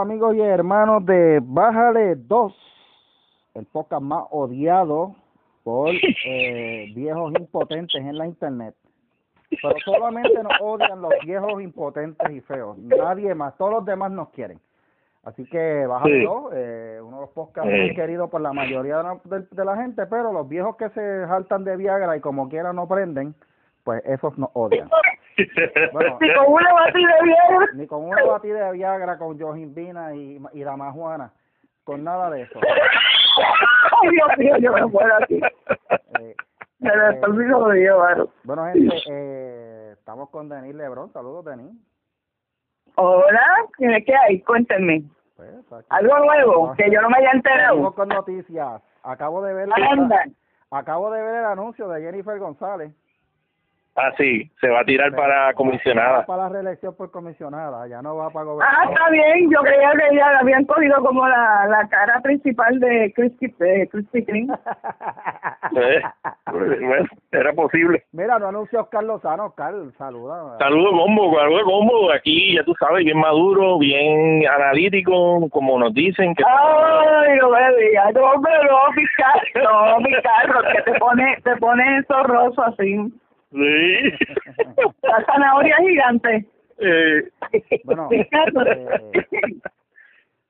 amigos y hermanos de Bájale 2, el podcast más odiado por eh, viejos impotentes en la internet. Pero solamente nos odian los viejos impotentes y feos. Nadie más, todos los demás nos quieren. Así que Bájale 2, eh, uno de los podcasts muy queridos por la mayoría de la, de- de la gente, pero los viejos que se saltan de Viagra y como quiera no prenden, pues esos nos odian. Bueno, Y con una batida de viejo. ni con una batida de Viagra con Jojimbina y, y la majuana, con nada de eso. Ay, Dios mío, yo me muero aquí. Eh, Me desperdicio de Dios, mano. bueno, gente, eh, estamos con Denis Lebron. Saludos, Denis. Hola, ¿qué hay? Cuéntenme. Pues, Algo nuevo, que yo no me haya enterado. con noticias. Acabo de ver Anda. acabo de ver el anuncio de Jennifer González. Ah, sí, se va a tirar para Va comisionada. para la reelección por comisionada, ya no va para Ah, gobernador. está bien. Yo creía que ya la habían cogido como la, la cara principal de Krispy, Kreme. Eh, bueno, era posible. Mira, no anunció Oscar Lozano. Oscar, saluda. Saludos, Combo, saludos, Combo. Aquí, ya tú sabes, bien maduro, bien analítico, como nos dicen. que Ay, no me digas. No, pero no, mi carro, no, mi carro, que te pone, te pone zorroso así. Sí. La zanahoria gigante. Eh, Bueno, eh,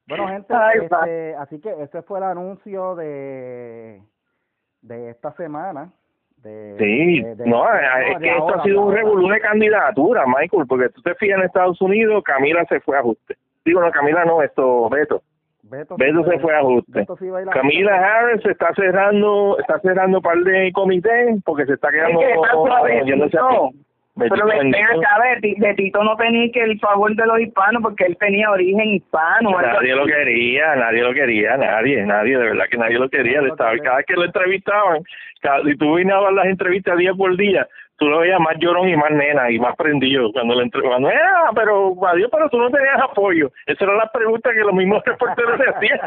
Bueno, gente, Ay, este, así que ese fue el anuncio de de esta semana. De, sí, de- de- no, de- es de que esto ahora, ha sido un revolú de candidatura, Michael, porque tú te fijas en Estados Unidos, Camila se fue a ajuste. Digo, no, Camila no, esto, Beto. Beto, Beto se fue a ajuste. A a- Camila Harris está cerrando, está cerrando un par de comités porque se está quedando Es que está yéndose a- suavecito. Pero Betito ven bendito. acá, Beti- Betito no tenía que el favor de los hispanos porque él tenía origen hispano. Nadie lo quería, nadie lo quería, nadie, nadie, de verdad que nadie lo quería. Estaba- cada vez que lo entrevistaban, cada, si tú vinabas las entrevistas día por día, tú lo veías más llorón y más nena y más prendido. Cuando le entrevistaban, ah, pero adiós, pero tú no tenías apoyo. Esa era la pregunta que los mismos reporteros le hacían.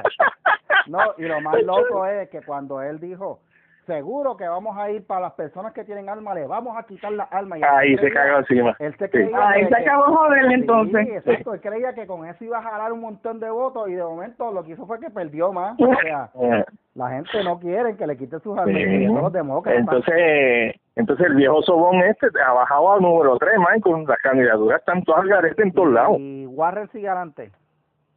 No, y lo más loco es que cuando él dijo, seguro que vamos a ir para las personas que tienen alma, le vamos a quitar las almas. Y Ahí se cagó encima. Él se Sí. creía Ahí se acabó joder entonces. Sí, exacto, él creía que con eso iba a jalar un montón de votos y de momento lo que hizo fue que perdió más. O sea, Eh, la gente no quiere que le quite sus almas, Sí. los demócratas. Entonces, entonces el viejo sobón este ha bajado a número 3, Michael. Las candidaturas están todas al garete en todos lados. Y Warren sigue adelante.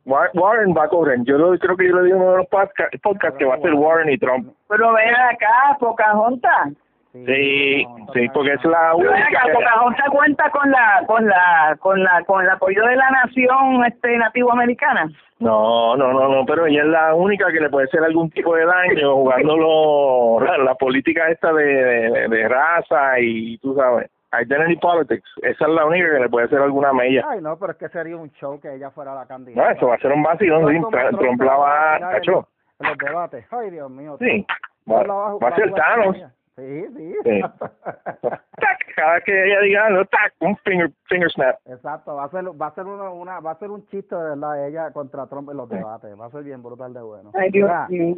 War- Warren va a correr. Yo lo, creo que yo le digo en uno de los podca- podcasts que va a ser Warren y Trump. Pero ven acá, Pocahontas. Sí, sí, porque es la única. Pocahontas cuenta con la, con la, con la, con el apoyo de la nación este nativo americana. No, no, no, no, pero ella es la única que le puede hacer algún tipo de daño jugándolo la, la política esta de, de, de raza y tú sabes, identity politics. Esa es la única que le puede hacer alguna mella. Ay, no, pero es que sería un show que ella fuera la No, candidata. eso va a ser un vacilón, sí, Trump la va a... los- En los debates. Ay, Dios mío. Sí, va, va a ser Thanos. Sí, sí. Sí. Tac, cada vez que ella diga algo, tac, un finger, finger snap. Exacto, va a ser va a ser una, una va a ser un chiste de verdad ella contra Trump en los debates, va a ser bien brutal de bueno. Ay, Dios mío.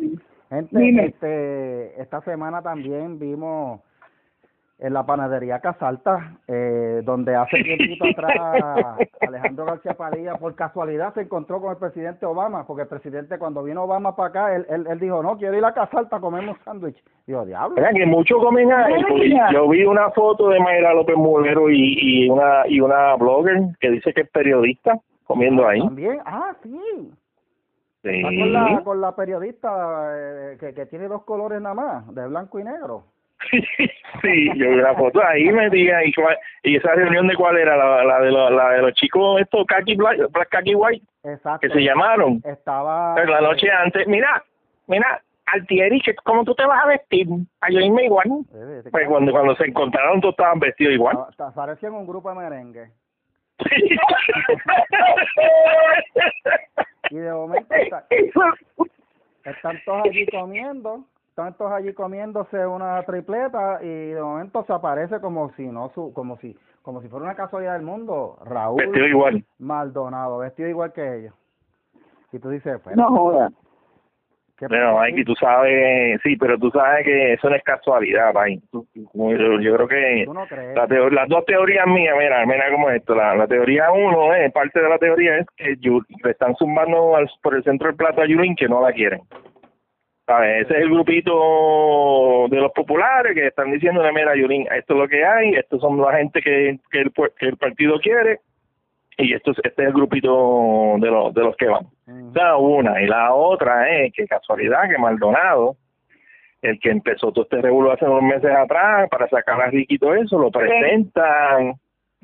gente, Dime. este esta semana también vimos en la panadería Casalta, eh, donde hace tiempito atrás Alejandro García Padilla por casualidad se encontró con el presidente Obama, porque el presidente cuando vino Obama para acá, él, él, él dijo, no, quiero ir a Casalta a comerme un sándwich. Digo, diablo. Vean que muchos comen Mira. Yo vi una foto de Mayra López Mulero y, y una y una blogger que dice que es periodista comiendo ahí. También, ah, sí. Sí. Está con la, con la periodista eh, que, que tiene dos colores nada más, de blanco y negro. sí, yo vi la foto ahí me diga y, y esa reunión de cuál era la, la de los, la de los chicos estos khaki black, black khaki white Exacto. que se llamaron Estaba. Pero la noche antes mira mira Altieri cómo tú te vas a vestir a yo irme igual Eh, pues cuando cuando se encontraron todos estaban vestidos igual estaba- parecían un grupo de merengue. Y de momento está- están todos allí comiendo, están todos allí comiéndose una tripleta y de momento se aparece como si no su, como si, como si fuera una casualidad del mundo, Raúl vestido igual Maldonado, vestido igual que ellos. Y tú dices, pues, No joda. ¿Qué Pero, Mikey, tú sabes, sí, pero tú sabes que eso no es casualidad, como Yo, yo creo que ¿Tú no crees? la teo- las dos teorías mías, mira, mira cómo es esto. La, la teoría uno, eh, parte de la teoría es que le están zumbando al- por el centro del plato a Yulín que no la quieren. ¿Sabes? Ese es el grupito de los populares que están diciéndole, mira, Yulín, esto es lo que hay, estos son la gente que, que, el, que el partido quiere y esto es, este es el grupito de los, de los que van. Ujú. Esa una. Y la otra es que casualidad que Maldonado, el que empezó todo este revuelo hace unos meses atrás para sacar a todo eso, lo presentan.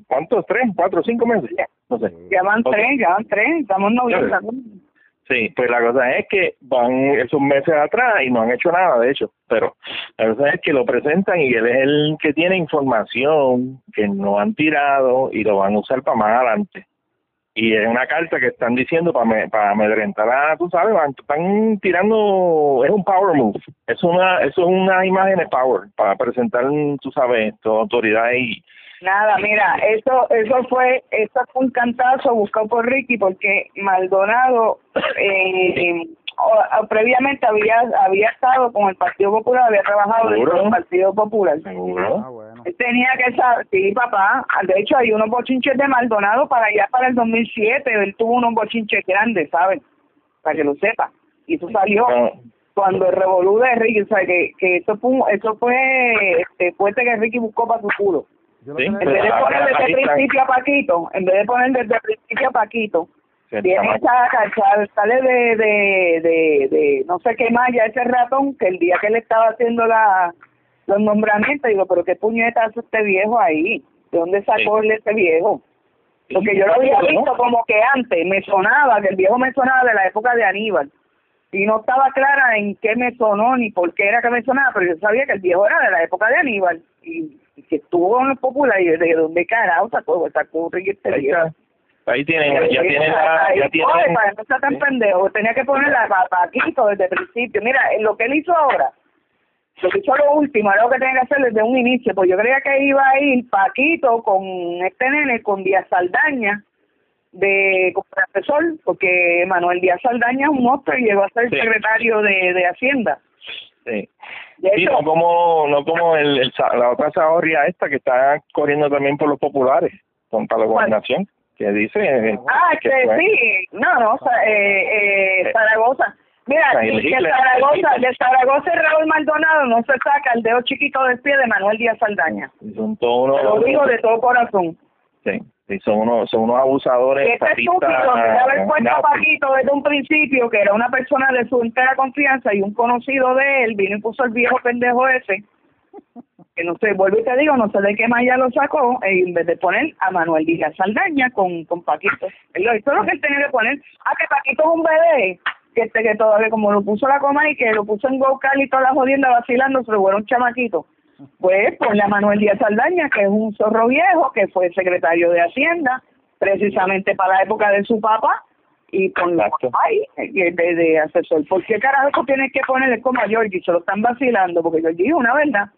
¿Cuántos? ¿Tres? ¿Cuatro? ¿Cinco meses? No sé. Ya van tres, ya van tres, estamos novios. Sí, pues la cosa es que van esos meses atrás y no han hecho nada, de hecho, pero la cosa es que lo presentan y él es el que tiene información que no han tirado y lo van a usar para más adelante. Y es una carta que están diciendo para me, para amedrentar a, tú sabes, van- están tirando, es un power move, es una, es una imagen de power para presentar, tú sabes, tu autoridad y Nada, mira, eso eso fue eso fue un cantazo buscado por Ricky porque Maldonado eh, o- o previamente había había estado con el Partido Popular, había trabajado dentro ¿Seguro? del Partido Popular. seguro. Ah, bueno. Tenía que saber, sí, papá. De hecho, hay unos bochinches de Maldonado para allá para el 2007. Él tuvo unos bochinches grandes, ¿sabes? Para que lo sepa. Y eso salió No, cuando el revolú de Ricky, o sea, que, que eso fue, eso fue este, fuerte que Ricky buscó para su culo. Yo Sí, En vez de poner desde el principio a Paquito, en vez de poner desde el principio a Paquito, chamaco. esa cachar, sale de, de, de, de, no sé qué más, ya ese ratón, que el día que le estaba haciendo la los nombramientos, digo, pero qué puñeta hace este viejo ahí, ¿de dónde sacó él ese viejo? Porque yo lo había ¿no? visto como que antes, me sonaba, que el viejo me sonaba de la época de Aníbal. Y no estaba clara en qué me sonó ni por qué era que me sonaba, pero yo sabía que el viejo era de la época de Aníbal. Y que estuvo en el popular y de dónde carajo sacó, sacó este Ahí está. Ahí tienen, ya Ahí- tienen la, ahí, ya oye, tienen, para no estar tan pendejo, tenía que poner la pa- Paquito desde el principio. Mira, eh, lo que él hizo ahora, lo que hizo lo último, era lo que tenía que hacer desde un inicio, pues yo creía que iba a ir Paquito con este nene, con Díaz Saldaña, de como profesor, porque Manuel Díaz Saldaña es un monstruo y llegó a ser Sí. secretario de, de Hacienda. sí. Sí, no como, no como el, la otra zahorria esta que está corriendo también por los populares, con, para la gobernación, que dice eh, Ah, que este, fue- sí, no, no, sa- eh, eh, Zaragoza. Mira, Ah, de Zaragoza, de Zaragoza y Raúl Maldonado no se saca el dedo chiquito del pie de Manuel Díaz Saldaña. son todos Te lo unos, digo de todo corazón. sí, sí, son unos, son unos abusadores, Este estúpido debe haber puesto a. Paquito desde un principio, que era una persona de su entera confianza y un conocido de él, vino y puso el viejo pendejo ese, que no sé, vuelvo y te digo, no sé de qué más ya lo sacó, e en vez de poner a Manuel Díaz Saldaña con, con Paquito. Él lo hizo lo que él tenía que poner. Ah, que Paquito es un bebé, que este que todavía como lo puso la coma y que lo puso en Go y toda la jodienda vacilando, se lo un chamaquito. Pues ponle a Manuel Díaz Saldaña, que es un zorro viejo, que fue secretario de Hacienda, precisamente para la época de su papá, y ponlo Exacto. ahí, eh, de, de asesor. ¿Por qué carajo tienes que ponerle como a Georgie? Se lo están vacilando, porque Georgie es una verdad.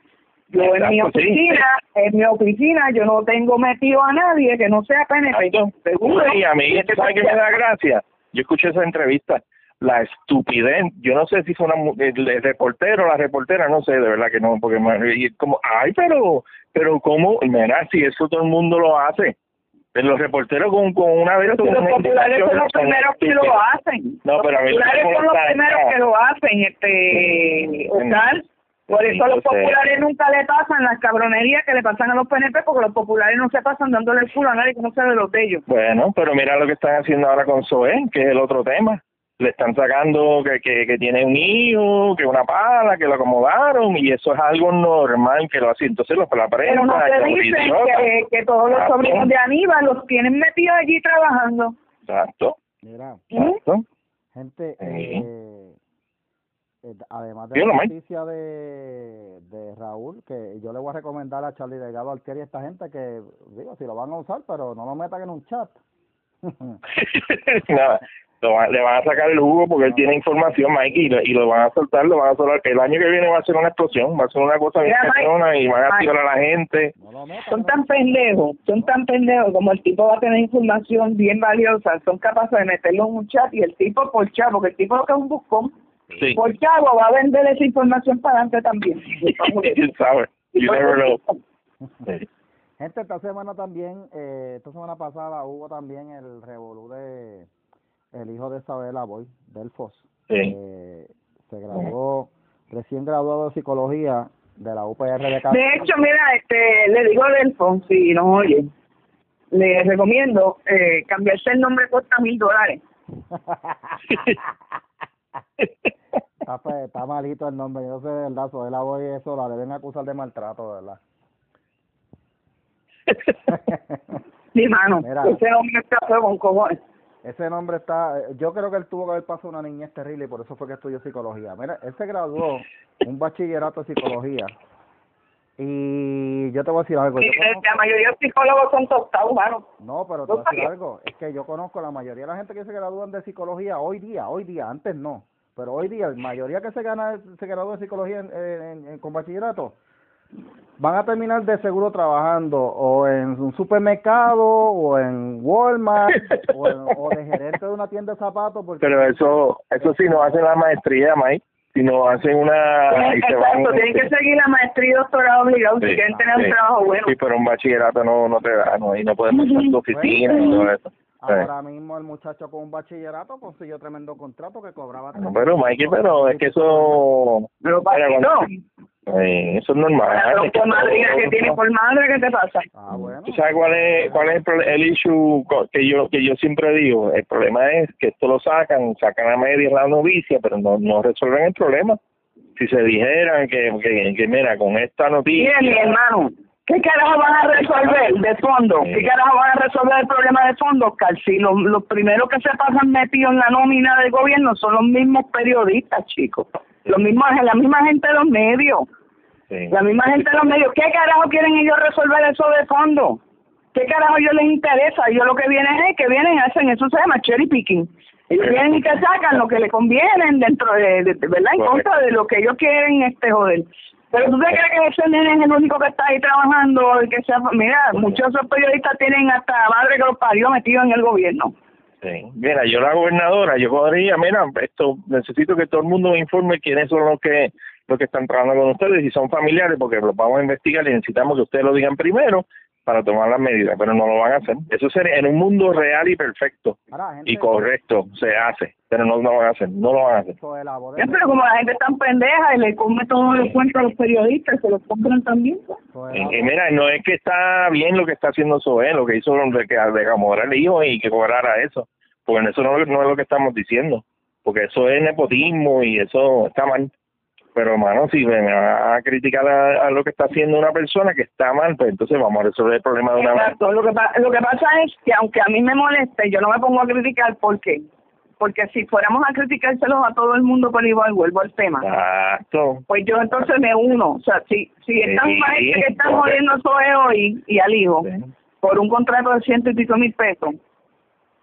Yo en mi Exacto, sí. oficina, en mi oficina, yo no tengo metido a nadie que no sea PNP. Seguro. Y a mí, ¿tú ¿sabes qué me da gracia? Yo escuché esa entrevista, la estupidez, yo no sé si fue una el, el reportero, la reportera, no sé, de verdad que no, porque y como, ay, pero, pero cómo, mira, si eso todo el mundo lo hace. Los reporteros con, con una vez los populares son los primeros que lo hacen. No, los pero populares son los primeros que lo hacen, este, Oscar. Por eso los populares nunca le pasan las cabronerías que le pasan a los PNP, porque los populares no se pasan dándole el culo a nadie que no sea de los de ellos. Bueno, pero mira lo que están haciendo ahora con Zoé, que es el otro tema. Le están sacando que, que, que tiene un hijo, que una pala, que lo acomodaron, y eso es algo normal que lo hacen. Entonces, los la prensa, Pero no te dicen que, que todos los Exacto. sobrinos de Aníbal los tienen metidos allí trabajando. Exacto, Mira, exacto. gente, Sí. eh, eh, además de la noticia de, de Raúl, que yo le voy a recomendar a Charlie Delgado Alqueri a esta gente que, digo, si lo van a usar, pero no lo metan en un chat. Nada, lo van- le van a sacar el jugo porque él tiene información, Mike, y lo, y lo van a soltar, lo van a soltar. El año que viene va a ser una explosión, va a ser una cosa bien cañona y van a tirar a la gente. Son tan pendejos, son tan pendejos como el tipo va a tener información bien valiosa, son capaces de meterlo en un chat y el tipo por chat, porque el tipo lo que es un buscón, Sí. Por Chavo va a vender esa información para adelante también. ¿Quién sabe? You never know. Sí. Gente, esta semana también, eh, esta semana pasada hubo también el revolú de el hijo de Isabela Boy, Delfos. Sí. Eh, se graduó, recién graduado de psicología de la UPR de Cali. De hecho, mira, este, le digo a Delfo, si nos oye, le recomiendo eh, cambiarse el nombre cuesta mil dólares. está, fe- está malito el nombre, yo sé de verdad, Isabela Boy eso la deben acusar de maltrato, verdad. Mi mano, Mira. ese hombre está feo con cojones. Ese nombre está, yo creo que él tuvo que haber pasado una niñez terrible y por eso fue que estudió psicología. Mira, él se graduó un bachillerato de psicología y yo te voy a decir algo. Yo conozco- la mayoría de los psicólogos son tostados, mano. no, pero te voy a decir algo. Es que yo conozco la mayoría de la gente que se gradúan de psicología hoy día, hoy día, antes no. Pero hoy día, la mayoría que se gana, se gradúa de psicología en, en- en- con bachillerato, van a terminar de seguro trabajando o en un supermercado o en Walmart o, en- o de gerente de una tienda de zapatos. Porque Pero eso, eso sí no hacen la maestría, Mike. Si no hacen una... van- Exacto, tienen que seguir la maestría y doctorado obligado si Sí, quieren tener sí. un trabajo bueno. Sí, pero un bachillerato no, no te da, no, y no puedes montar tu oficina y todo eso. Sí. Ahora mismo el muchacho con un bachillerato consiguió tremendo contrato que cobraba. No, Pero, Mikey, pero es que eso... Pero Paquito, cuando- eh, eso es normal. la es que por todo- que tiene por madre, ¿qué te pasa? Ah, bueno. ¿Tú sabes cuál es, cuál es el, el issue que yo que yo siempre digo? El problema es que esto lo sacan, sacan a medias la novicia, pero no, no resuelven el problema. Si se dijeran que, que, que mira, con esta noticia... Mire, mi hermano, ¿qué carajo van a resolver de fondo? ¿Qué carajo van a resolver el problema de fondo, Cal? Si los, los primeros que se pasan metidos en la nómina del gobierno son los mismos periodistas, chicos. Los mismos, la misma gente de los medios. Sí. La misma gente de los medios. ¿Qué carajo quieren ellos resolver eso de fondo? ¿Qué carajo ellos les interesa? Ellos lo que vienen es que vienen y hacen, eso se llama cherry picking. Ellos vienen y te sacan lo que les conviene dentro de, de- de- ¿verdad? En Correcto. contra de lo que ellos quieren, este, joder. Pero tú te crees que ese nene es el único que está ahí trabajando, el que sea, mira, muchos de esos periodistas tienen hasta madre que los parió metido en el gobierno. Sí. Mira, yo la gobernadora, yo podría, mira, esto necesito que todo el mundo me informe quiénes son los que los que están trabajando con ustedes, si son familiares, porque los vamos a investigar y necesitamos que ustedes lo digan primero para tomar las medidas, pero no lo van a hacer. Eso sería en un mundo real y perfecto Ahora, gente, y correcto, se hace, pero no lo van a hacer, no lo van a hacer. Ya, pero como la gente es tan pendeja y le come todos los cuentos a los periodistas, se los compran también. pues. Y, y mira, no es que está bien lo que está haciendo Zoé, lo que hizo de que de acomodar el hijo y que cobrara eso, porque eso no, no es lo que estamos diciendo, porque eso es nepotismo y eso está mal. Pero, hermano, si me va a criticar a, a lo que está haciendo una persona que está mal, pues entonces vamos a resolver el problema de una vez. Exacto. Lo que, pa- lo que pasa es que aunque a mí me moleste, yo no me pongo a criticar. ¿Por qué? Porque si fuéramos a criticárselos a todo el mundo por igual, vuelvo al tema. Exacto. Pues yo entonces me uno. O sea, si, si están Sí, que están jodiendo a hoy y al hijo Sí. por un contrato de ciento y pico mil pesos,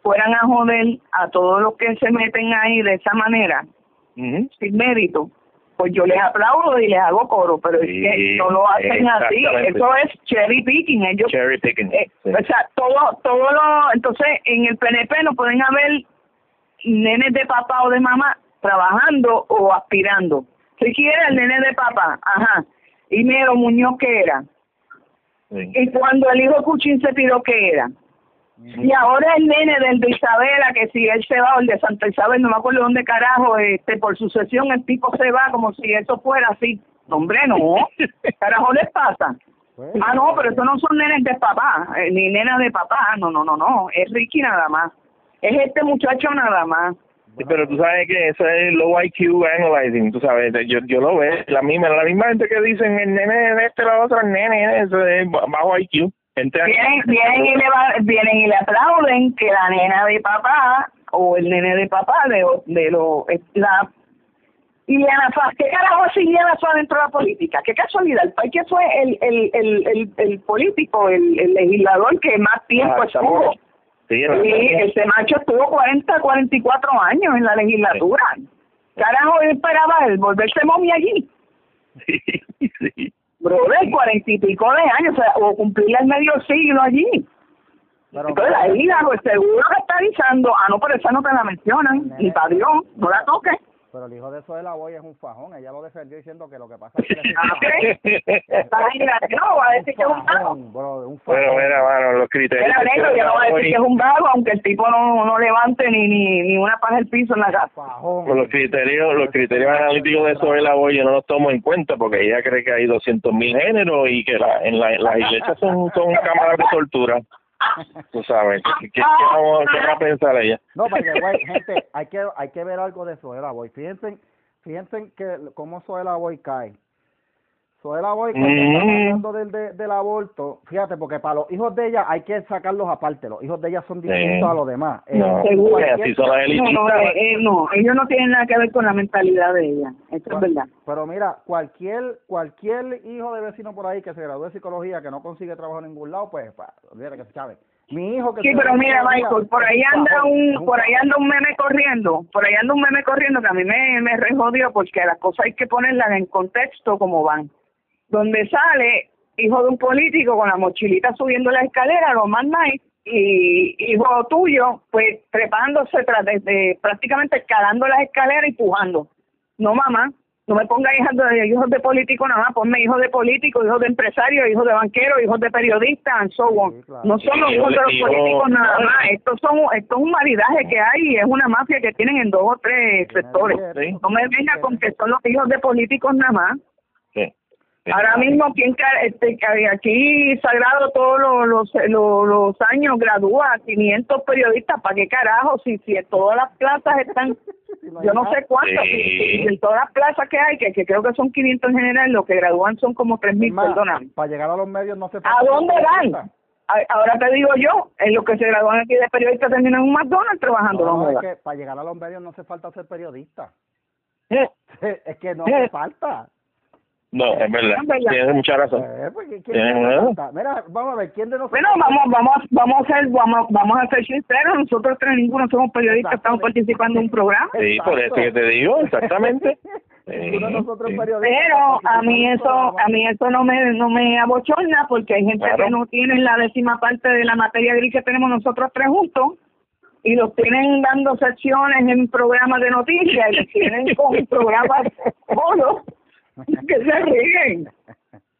fueran a joder a todos los que se meten ahí de esa manera, sin mérito, pues yo les aplaudo y les hago coro, pero es que no lo hacen así. Eso es cherry picking. Ellos Cherry picking. eh, Sí. O sea, todo, todo lo, entonces en el PNP no pueden haber nenes de papá o de mamá trabajando o aspirando. Ricky era el nene de papá, ajá. Y Mero Muñoz, ¿qué era? Sí. Y cuando el hijo Cuchín se tiró, ¿qué era? Y ahora el nene del de Isabela, que si él se va, o el de Santa Isabel, no me acuerdo dónde carajo, este, por sucesión el tipo se va como si eso fuera así. Hombre, no. Carajo les pasa. pues, Ah, no, pero eso no son nenes de papá, eh, ni nenas de papá, no, no, no, no, es Ricky nada más. Es este muchacho nada más. Sí, pero tú sabes que eso es low IQ analyzing, tú sabes, yo, yo lo veo, la misma, la misma gente que dicen el nene de este, la otra, el nene, eso es bajo IQ. Vienen, vienen, y le va- vienen y le aplauden que la nena de papá o el nene de papá de, de lo, es la Ileana Faz, ¿qué carajo hace Ileana Faz dentro de la política? Qué casualidad, el país que fue el, el, el, el, el político, el, el legislador que más tiempo Ah, estuvo. Sí, ese macho estuvo 40, 44 años en la legislatura. Carajo, él esperaba él volverse momia allí. sí, sí. Brother, cuarenta y pico de años, o, sea, o cumplir el medio siglo allí. pero- Entonces ahí, pues seguro que está avisando, ah, no, pero esa no te la mencionan, ni para Dios, no la toques. Pero el hijo de eso de la boy es un fajón. Ella lo defendió diciendo que lo que pasa es que un Ah, no, va a decir que es un vago. bro, un fajón. Bueno, mira, mano, los criterios. Era negro, yo no voy a decir que es un vago, aunque el tipo no, no levante ni, ni, ni una paja del piso en la casa. Fajón. Los criterios los criterios analíticos de Soela Boy yo no los tomo en cuenta porque ella cree que hay 200.000 géneros y que la, en la, las iglesias son, son cámaras de tortura. Tú sabes, ¿qué, qué, qué vamos, qué va a pensar ella? No, porque, güey, gente, hay que, hay que ver algo de Soela Boy. Fíjense, fíjense que cómo Soela Boy cae. Soela Boy, cuando Mm. estamos hablando del, de- del aborto, fíjate, porque para los hijos de ella hay que sacarlos aparte. Los hijos de ella son distintos a los demás. Eh, No, seguro. que así son las No, no, eh, eh, no, ellos no tienen nada que ver con la mentalidad de ella, eso es verdad. Pero mira, cualquier cualquier hijo de vecino por ahí que se gradúe de psicología, que no consigue trabajo en ningún lado, pues, olvídate que se chave. Mi hijo que Sí, pero mira, Michael, por ahí anda un, por ahí anda un meme corriendo, por ahí anda un meme corriendo que a mí me, me rejodió porque las cosas hay que ponerlas en contexto como van. Donde sale hijo de un político con la mochilita subiendo la escalera, lo más nice, y hijo tuyo, pues trepándose tras de, de- prácticamente escalando las escaleras y pujando. No, mamá, no me ponga hijos de, hijos de políticos nada más, ponme hijos de políticos, hijos de empresarios, hijos de banqueros, hijos de periodistas, and so on. Sí, claro. No son los hijos de los políticos nada más, estos son, esto es un maridaje que hay y es una mafia que tienen en dos o tres sectores. No me venga con que son los hijos de políticos nada más. Ahora mismo ca- este aquí Sagrado todos los, los, los, los años gradúa 500 periodistas, ¿para qué carajo? Si, si en todas las plazas están, yo no sé cuántas, Sí. en todas las plazas que hay, que, que creo que son 500 en general, lo que gradúan son como 3.000, perdóname. Para llegar a los medios no se ¿A dónde van? A- Ahora te digo yo, en los que se gradúan aquí de periodistas terminan en un McDonald's trabajando. No, ¿no? es que para llegar a los medios no hace falta ser periodista. Eh, Es que no hace falta. No, es verdad. Es verdad. Tienes mucha razón. Eh. Mira, vamos a ver, ¿quién de nosotros? Bueno, vamos, vamos, vamos a ser, vamos, vamos a ser sinceros, nosotros tres ninguno somos periodistas, estamos participando en un programa. Sí, por eso que te digo, exactamente. Ninguno de Sí, nosotros sí. es periodista. Pero a mí eso, a mí eso no me, no me abochorna porque hay gente Claro. que no tiene la décima parte de la materia gris que tenemos nosotros tres juntos y los tienen dando secciones en programas de noticias y los tienen con programas solos que se ríen.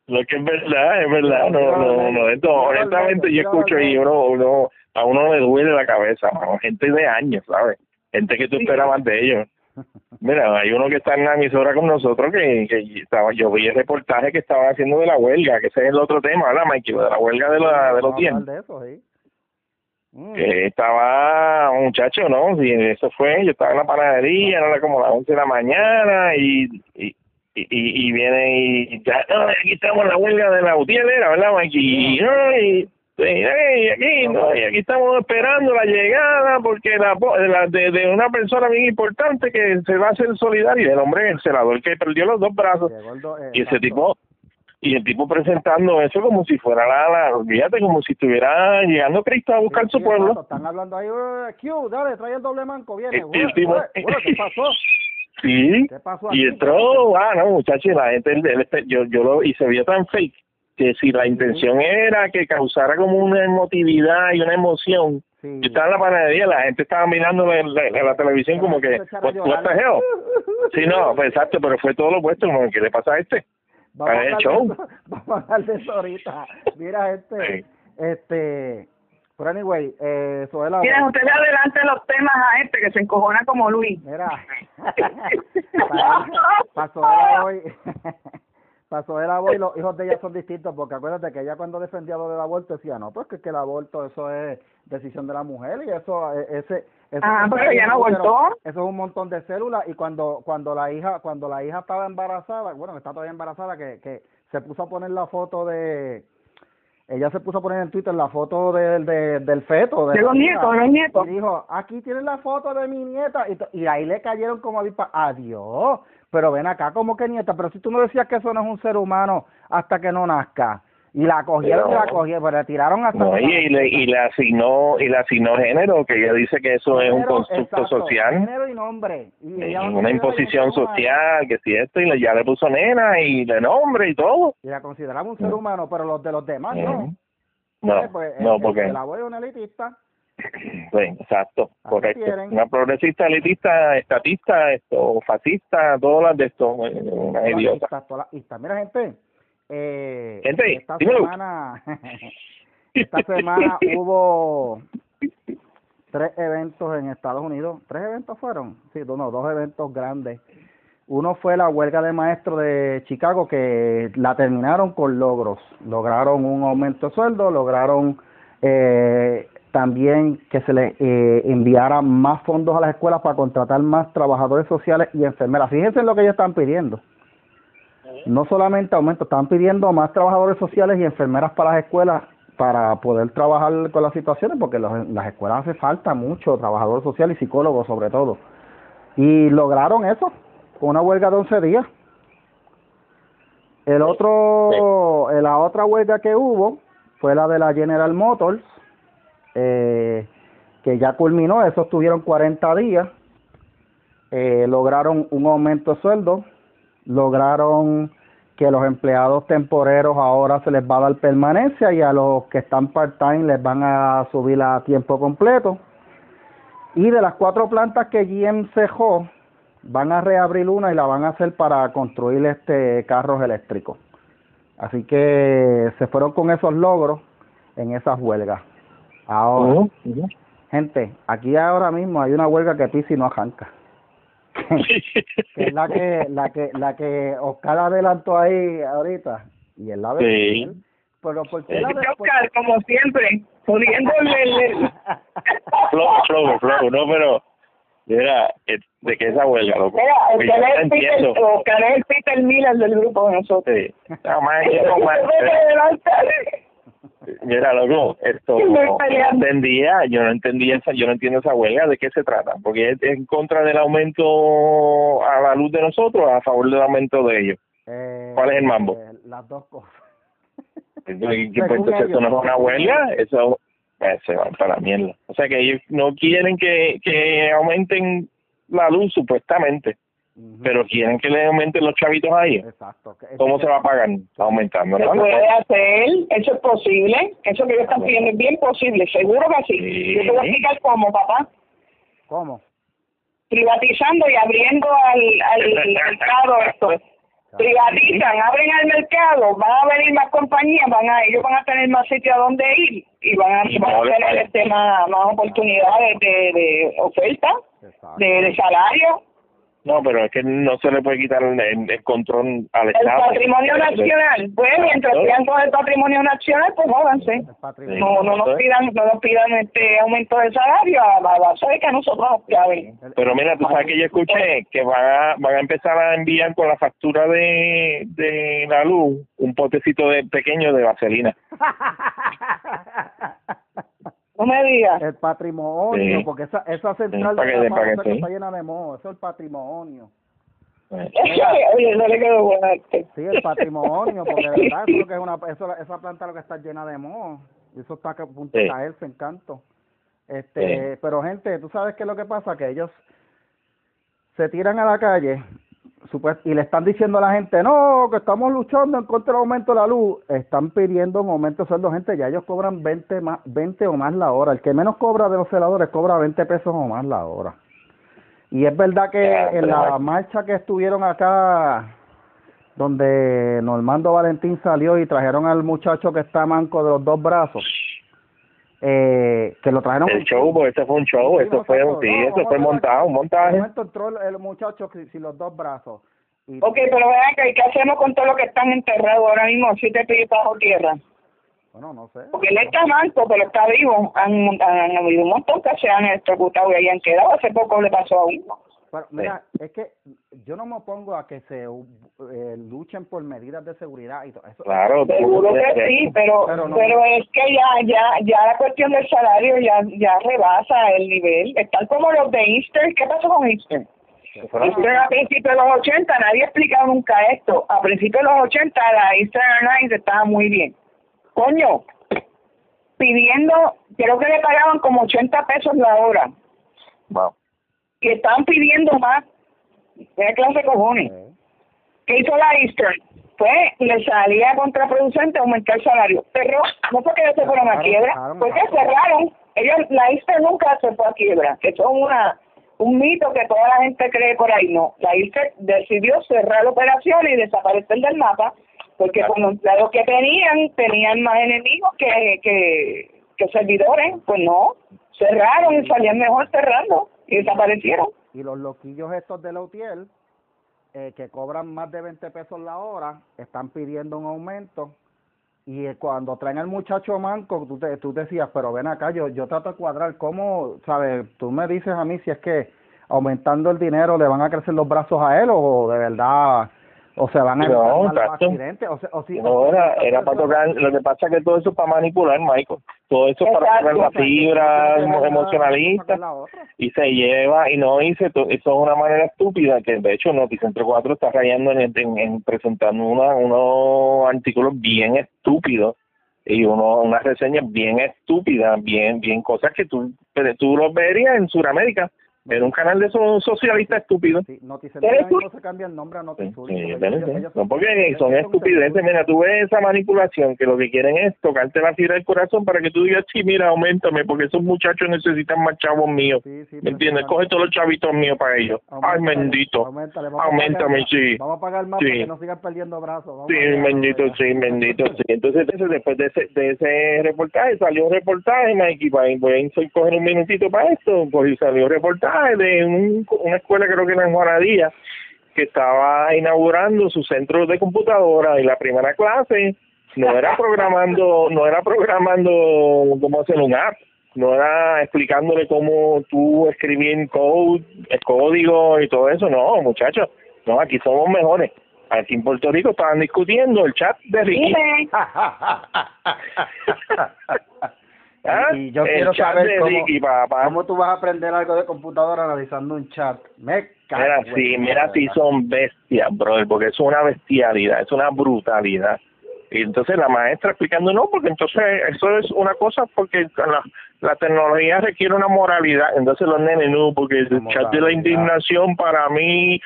Lo que es verdad, es verdad. No, no, no. Esto, honestamente, yo escucho y uno, uno, a uno le duele la cabeza, mano. Gente de años, ¿sabes? Gente que tú esperabas de ellos. Mira, hay uno que está en la emisora con nosotros que, que estaba, yo vi el reportaje que estaban haciendo de la huelga, que ese es el otro tema, ¿verdad, Mikey? De la huelga de, la, de los dientes. sí. Mm. que estaba un muchacho, ¿no? Sí, eso fue, yo estaba en la panadería, era como las 11 de la mañana y, y, y, y viene y ya, no, aquí estamos en la huelga de la utielera, ¿verdad, Mikey? Y, no, y, y, y aquí, no, y aquí estamos esperando la llegada porque la, la de, de una persona bien importante que se va a hacer solidaria, el hombre, el senador que perdió los dos brazos. Eh, Y ese tipo, y el tipo presentando eso como si fuera la, la olvídate, como si estuviera llegando Cristo a buscar Sí, su pueblo. Están hablando ahí, eh, Q, dale, trae el doble manco, viene. El- el Güey, tipo- güey, güey, ¿Qué pasó? Sí, ¿Qué pasó y entró, ah, no, muchachos, la gente, él- él- yo, yo lo, y se vio tan fake, que si la intención era que causara como una emotividad y una emoción, Sí. yo estaba en la panadería, la gente estaba mirando en la, en la televisión como que, a what, what the hell? Sí, no, pues exacto, pero fue todo lo opuesto, como, ¿qué le pasa a este? Vamos a, el hablar show. de eso, vamos a hablar de eso ahorita. Mira, este, Sí. este, pero anyway, eh, Soela, Miren, ustedes adelante los temas a este que se encojona como Luis. mira, pasó Soela hoy, pasó Soela hoy, los hijos de ella son distintos, porque acuérdate que ella cuando defendía lo del aborto decía, no, pues que, que el aborto eso es decisión de la mujer y eso, eh, ese, eso Ah, es ella no abortó. Eso es un montón de células y cuando cuando la hija cuando la hija estaba embarazada, bueno, está todavía embarazada, que, que se puso a poner la foto de ella se puso a poner en Twitter la foto del de, del feto De los nietos, de los nietos. y dijo aquí tienes la foto de mi nieta y, y ahí le cayeron como avispa adiós pero ven acá como que nieta pero si tú no decías que eso no es un ser humano hasta que no nazca y la cogieron y la Pero- cogieron pero la tiraron hasta No, y, y le, y le asignó y le asignó género, que ella dice que eso es un Género, constructo exacto, social, género y nombre y eh, una imposición social, que si esto, y le, ya le puso nena y de nombre y todo. y la consideramos un ser humano pero los de los demás no Ujú. No, pues, no, el- porque el, el abuelo es un elitista Sí, exacto, Ahí correcto. tienen. Una progresista, elitista, estatista, esto, fascista, todas las de esto, eh, una idiota. todas las. Mira, gente, eh, Gente, esta semana, esta semana hubo tres eventos en Estados Unidos. ¿Tres eventos fueron? Sí, no, dos eventos grandes. Uno fue la huelga de maestros de Chicago que la terminaron con logros. Lograron un aumento de sueldo, lograron eh, también que se les eh, enviara más fondos a las escuelas para contratar más trabajadores sociales y enfermeras. Fíjense en lo que ellos están pidiendo. No solamente aumento, están pidiendo más trabajadores sociales y enfermeras para las escuelas para poder trabajar con las situaciones, porque los- las escuelas hace falta mucho trabajadores sociales y psicólogos sobre todo. Y lograron eso con una huelga de 11 días. El otro, la otra huelga que hubo fue la de la General Motors, eh, que ya culminó, esos tuvieron 40 días, eh, lograron un aumento de sueldo, lograron que los empleados temporeros ahora se les va a dar permanencia y a los que están part-time les van a subir a tiempo completo. Y de las cuatro plantas que GM cejó, van a reabrir una y la van a hacer para construir este carros eléctricos. Así que se fueron con esos logros en esas huelgas. Ahora, ujú. gente, aquí ahora mismo hay una huelga que pisa y no arranca. que es la que la que la que Oscar adelantó ahí ahorita y él la ve Sí. pero por qué Eh, la ve- Oscar, como siempre, jodiéndole el... Flow, flow, flow, no, pero, mira, eh, de que esa huelga, loco. Mira, yo Oscar es. Peter, Oscar es el Peter Miller del grupo de nosotros. Sí. No, man, yo no, man, Mira, loco, esto no peleando. entendía, yo no entendía esa, yo no entiendo esa huelga, ¿de qué se trata? Porque es en contra del aumento a la luz de nosotros, a favor del aumento de ellos. Eh, ¿Cuál es el mambo? eh, las dos cosas Entonces, Según pues, entonces, eso no es una huelga, eso eh, se va para la mierda. O sea que ellos no quieren que, que aumenten la luz supuestamente, Pero quieren que le aumenten los chavitos ahí. exacto ¿Cómo se va a pagar? Aumentando, Se puede hacer, eso es posible, eso que ellos están pidiendo es bien posible, seguro que sí. Sí. Yo te voy a explicar cómo, papá. cómo Privatizando y abriendo al, al mercado esto. Privatizan, abren al mercado, van a venir más compañías, van a ellos van a tener más sitio a donde ir y van a, Y van a tener este más, más oportunidades de, de oferta, de, de salario. No, pero es que no se le puede quitar el, el- el control al El Estado. patrimonio nacional, pues mientras sigan con el patrimonio nacional, pues jódanse. el No, no nos pidan, no nos pidan este aumento de salario a a base de que a nosotros nos claven. Pero mira, tú sabes que yo escuché que van a, van a empezar a enviar con la factura de, de la luz un potecito de pequeño de vaselina. No me digas. el patrimonio Sí. porque esa esa central de la que está llena de moho eso es el patrimonio Oye, no le quedó bueno a este. Sí, el patrimonio, porque de verdad eso que es una, eso, esa planta lo que está llena de moho, y eso está a punto de caerse en canto. Este, Sí. pero gente, tú sabes qué es lo que pasa, que ellos se tiran a la calle y le están diciendo a la gente, no, que estamos luchando en contra del aumento de la luz, están pidiendo un aumento de sueldo, gente, ya ellos cobran 20, más, 20 o más la hora, el que menos cobra de los celadores cobra 20 pesos o más la hora. Y es verdad que en la marcha que estuvieron acá, donde Normando Valentín salió y trajeron al muchacho que está manco de los dos brazos, eh, que lo trajeron... El show, pues ese fue un show, Sí, eso fue, exacto. sí, No, eso fue montado, un montaje. momento entró el, el muchacho sin, los dos brazos. Y, Ok, pero vean que ¿qué hacemos con todos los que están enterrados ahora mismo si te pides bajo tierra? Bueno, no sé. Porque él está manco, pero está vivo. Han, han habido un montón que se han electrocutado y ahí han quedado. Hace poco le pasó a uno. Pero, mira, es que yo no me opongo a que se eh, luchen por medidas de seguridad y todo eso. Claro, Seguro que sí, pero Pero es que ya ya ya la cuestión del salario ya ya rebasa el nivel. Están como los de Easter. ¿Qué pasó con Easter? Easter a principios de los 80, nadie ha explicado nunca esto. A principios de los 80 la Easter Airlines estaba muy bien. Coño, pidiendo, creo que le pagaban como 80 pesos la hora. Wow. Y estaban pidiendo más. ¿Qué clase de cojones? ¿Qué hizo la Eastern? Pues le salía contraproducente aumentar el salario. Pero no fue que ellos se fueron a quiebra, fue que cerraron. ellos, la ISPE nunca se fue a quiebra, que son una un mito que toda la gente cree por ahí. No, la ISPE decidió cerrar la operación y desaparecer del mapa porque con los empleados que tenían, tenían más enemigos que, que, que servidores. Pues no, cerraron y salían mejor cerrando y desaparecieron. Y los loquillos estos de la UTIEL, eh, que cobran más de 20 pesos la hora, están pidiendo un aumento. Y cuando traen al muchacho manco, tú, te, tú decías, pero ven acá, yo, yo trato de cuadrar, ¿cómo, sabes? Tú me dices a mí si es que aumentando el dinero le van a crecer los brazos a él o de verdad o se van a no, accidentes o, o si, no era, era para tocar lo que pasa es que todo eso es para manipular Michael todo eso es para tocar la fibra emocionalista y se lleva y no dice eso es una manera estúpida que de hecho Noticentro 4 está rayando en, en, presentando una, unos artículos bien estúpidos y uno unas reseñas bien estúpidas bien bien cosas que tú tú los verías en Sudamérica era un canal de esos socialistas estúpidos. Sí, no se cambia el nombre a Notizur. Sí, no, porque son estupideces. Mira, tú ves esa manipulación que lo que quieren es tocarte la fibra del corazón para que tú digas, sí, mira, aumentame, porque esos muchachos necesitan más chavos míos. ¿Me entiendes? Coge todos los chavitos míos para ellos. Ay, bendito. Aumentame, sí. Vamos a pagar más para que no sigan perdiendo brazos. sí, bendito, sí, bendito, sí. Entonces, después de ese, de ese reportaje, salió un reportaje, Mikey, voy a coger un minutito para esto, pues salió un reportaje de una escuela, creo que era en Juanadía, que estaba inaugurando su centro de computadora y la primera clase no era programando, no era programando cómo hacer un app, no era explicándole cómo tú escribir code, el código y todo eso, no, muchachos, no, aquí somos mejores. Aquí en Puerto Rico estaban discutiendo el chat de Ricky. ¿Ah? Y yo quiero saber cómo, tú vas a aprender algo de computadora analizando un chat. Me mira, sí, mira, si son bestias, brother, porque es una bestialidad, es una brutalidad. Y entonces la maestra explicando, no, porque entonces eso es una cosa, porque la, la tecnología requiere una moralidad. Entonces los nenes, no, porque el chat de la indignación para mí,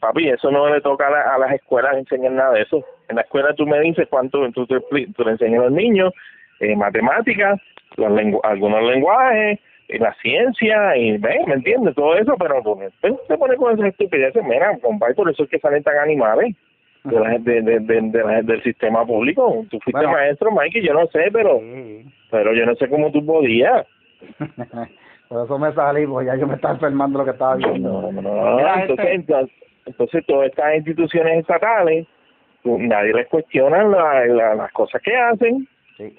papi, eso no le toca a, las escuelas enseñar nada de eso. En la escuela tú me dices cuánto, tú, tú, tú le enseñas a los niños eh, matemáticas, los lengu algunos lenguajes, y la ciencia, y ve, ¿me entiendes? Todo eso, pero pues, se pone con esas estupideces, mira, compadre, por eso es que salen tan animales de la, de, de, de, del sistema público. Tú fuiste maestro, Mikey, yo no sé, pero pero yo no sé cómo tú podías. por eso me salí, porque ya yo me estaba enfermando lo que estaba viendo. No, no, entonces, entonces, entonces, todas estas instituciones estatales, nadie les cuestiona la, la, las cosas que hacen Sí.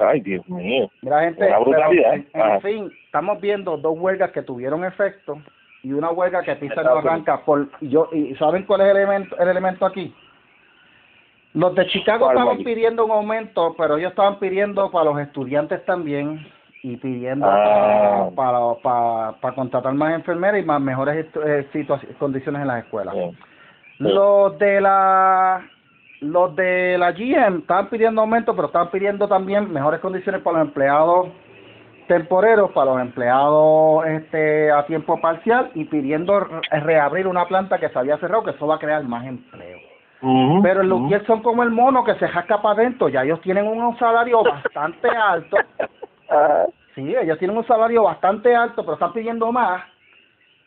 ay, Dios mío. Mira, gente, en, fin, estamos viendo dos huelgas que tuvieron efecto y una huelga que pisa no arranca. Por, yo, ¿Y saben cuál es el elemento, el elemento aquí? Los de Chicago estaban pidiendo un aumento, pero ellos estaban pidiendo para los estudiantes también y pidiendo ah. para, para, para, contratar más enfermeras y más mejores eh, condiciones en las escuelas. Los de la los de la GM estaban pidiendo aumento, pero estaban pidiendo también mejores condiciones para los empleados temporeros, para los empleados este a tiempo parcial y pidiendo reabrir una planta que se había cerrado, que eso va a crear más empleo. pero los uh son como el mono que se jasca para adentro, ya ellos tienen un salario bastante alto. sí, ellos tienen un salario bastante alto, pero están pidiendo más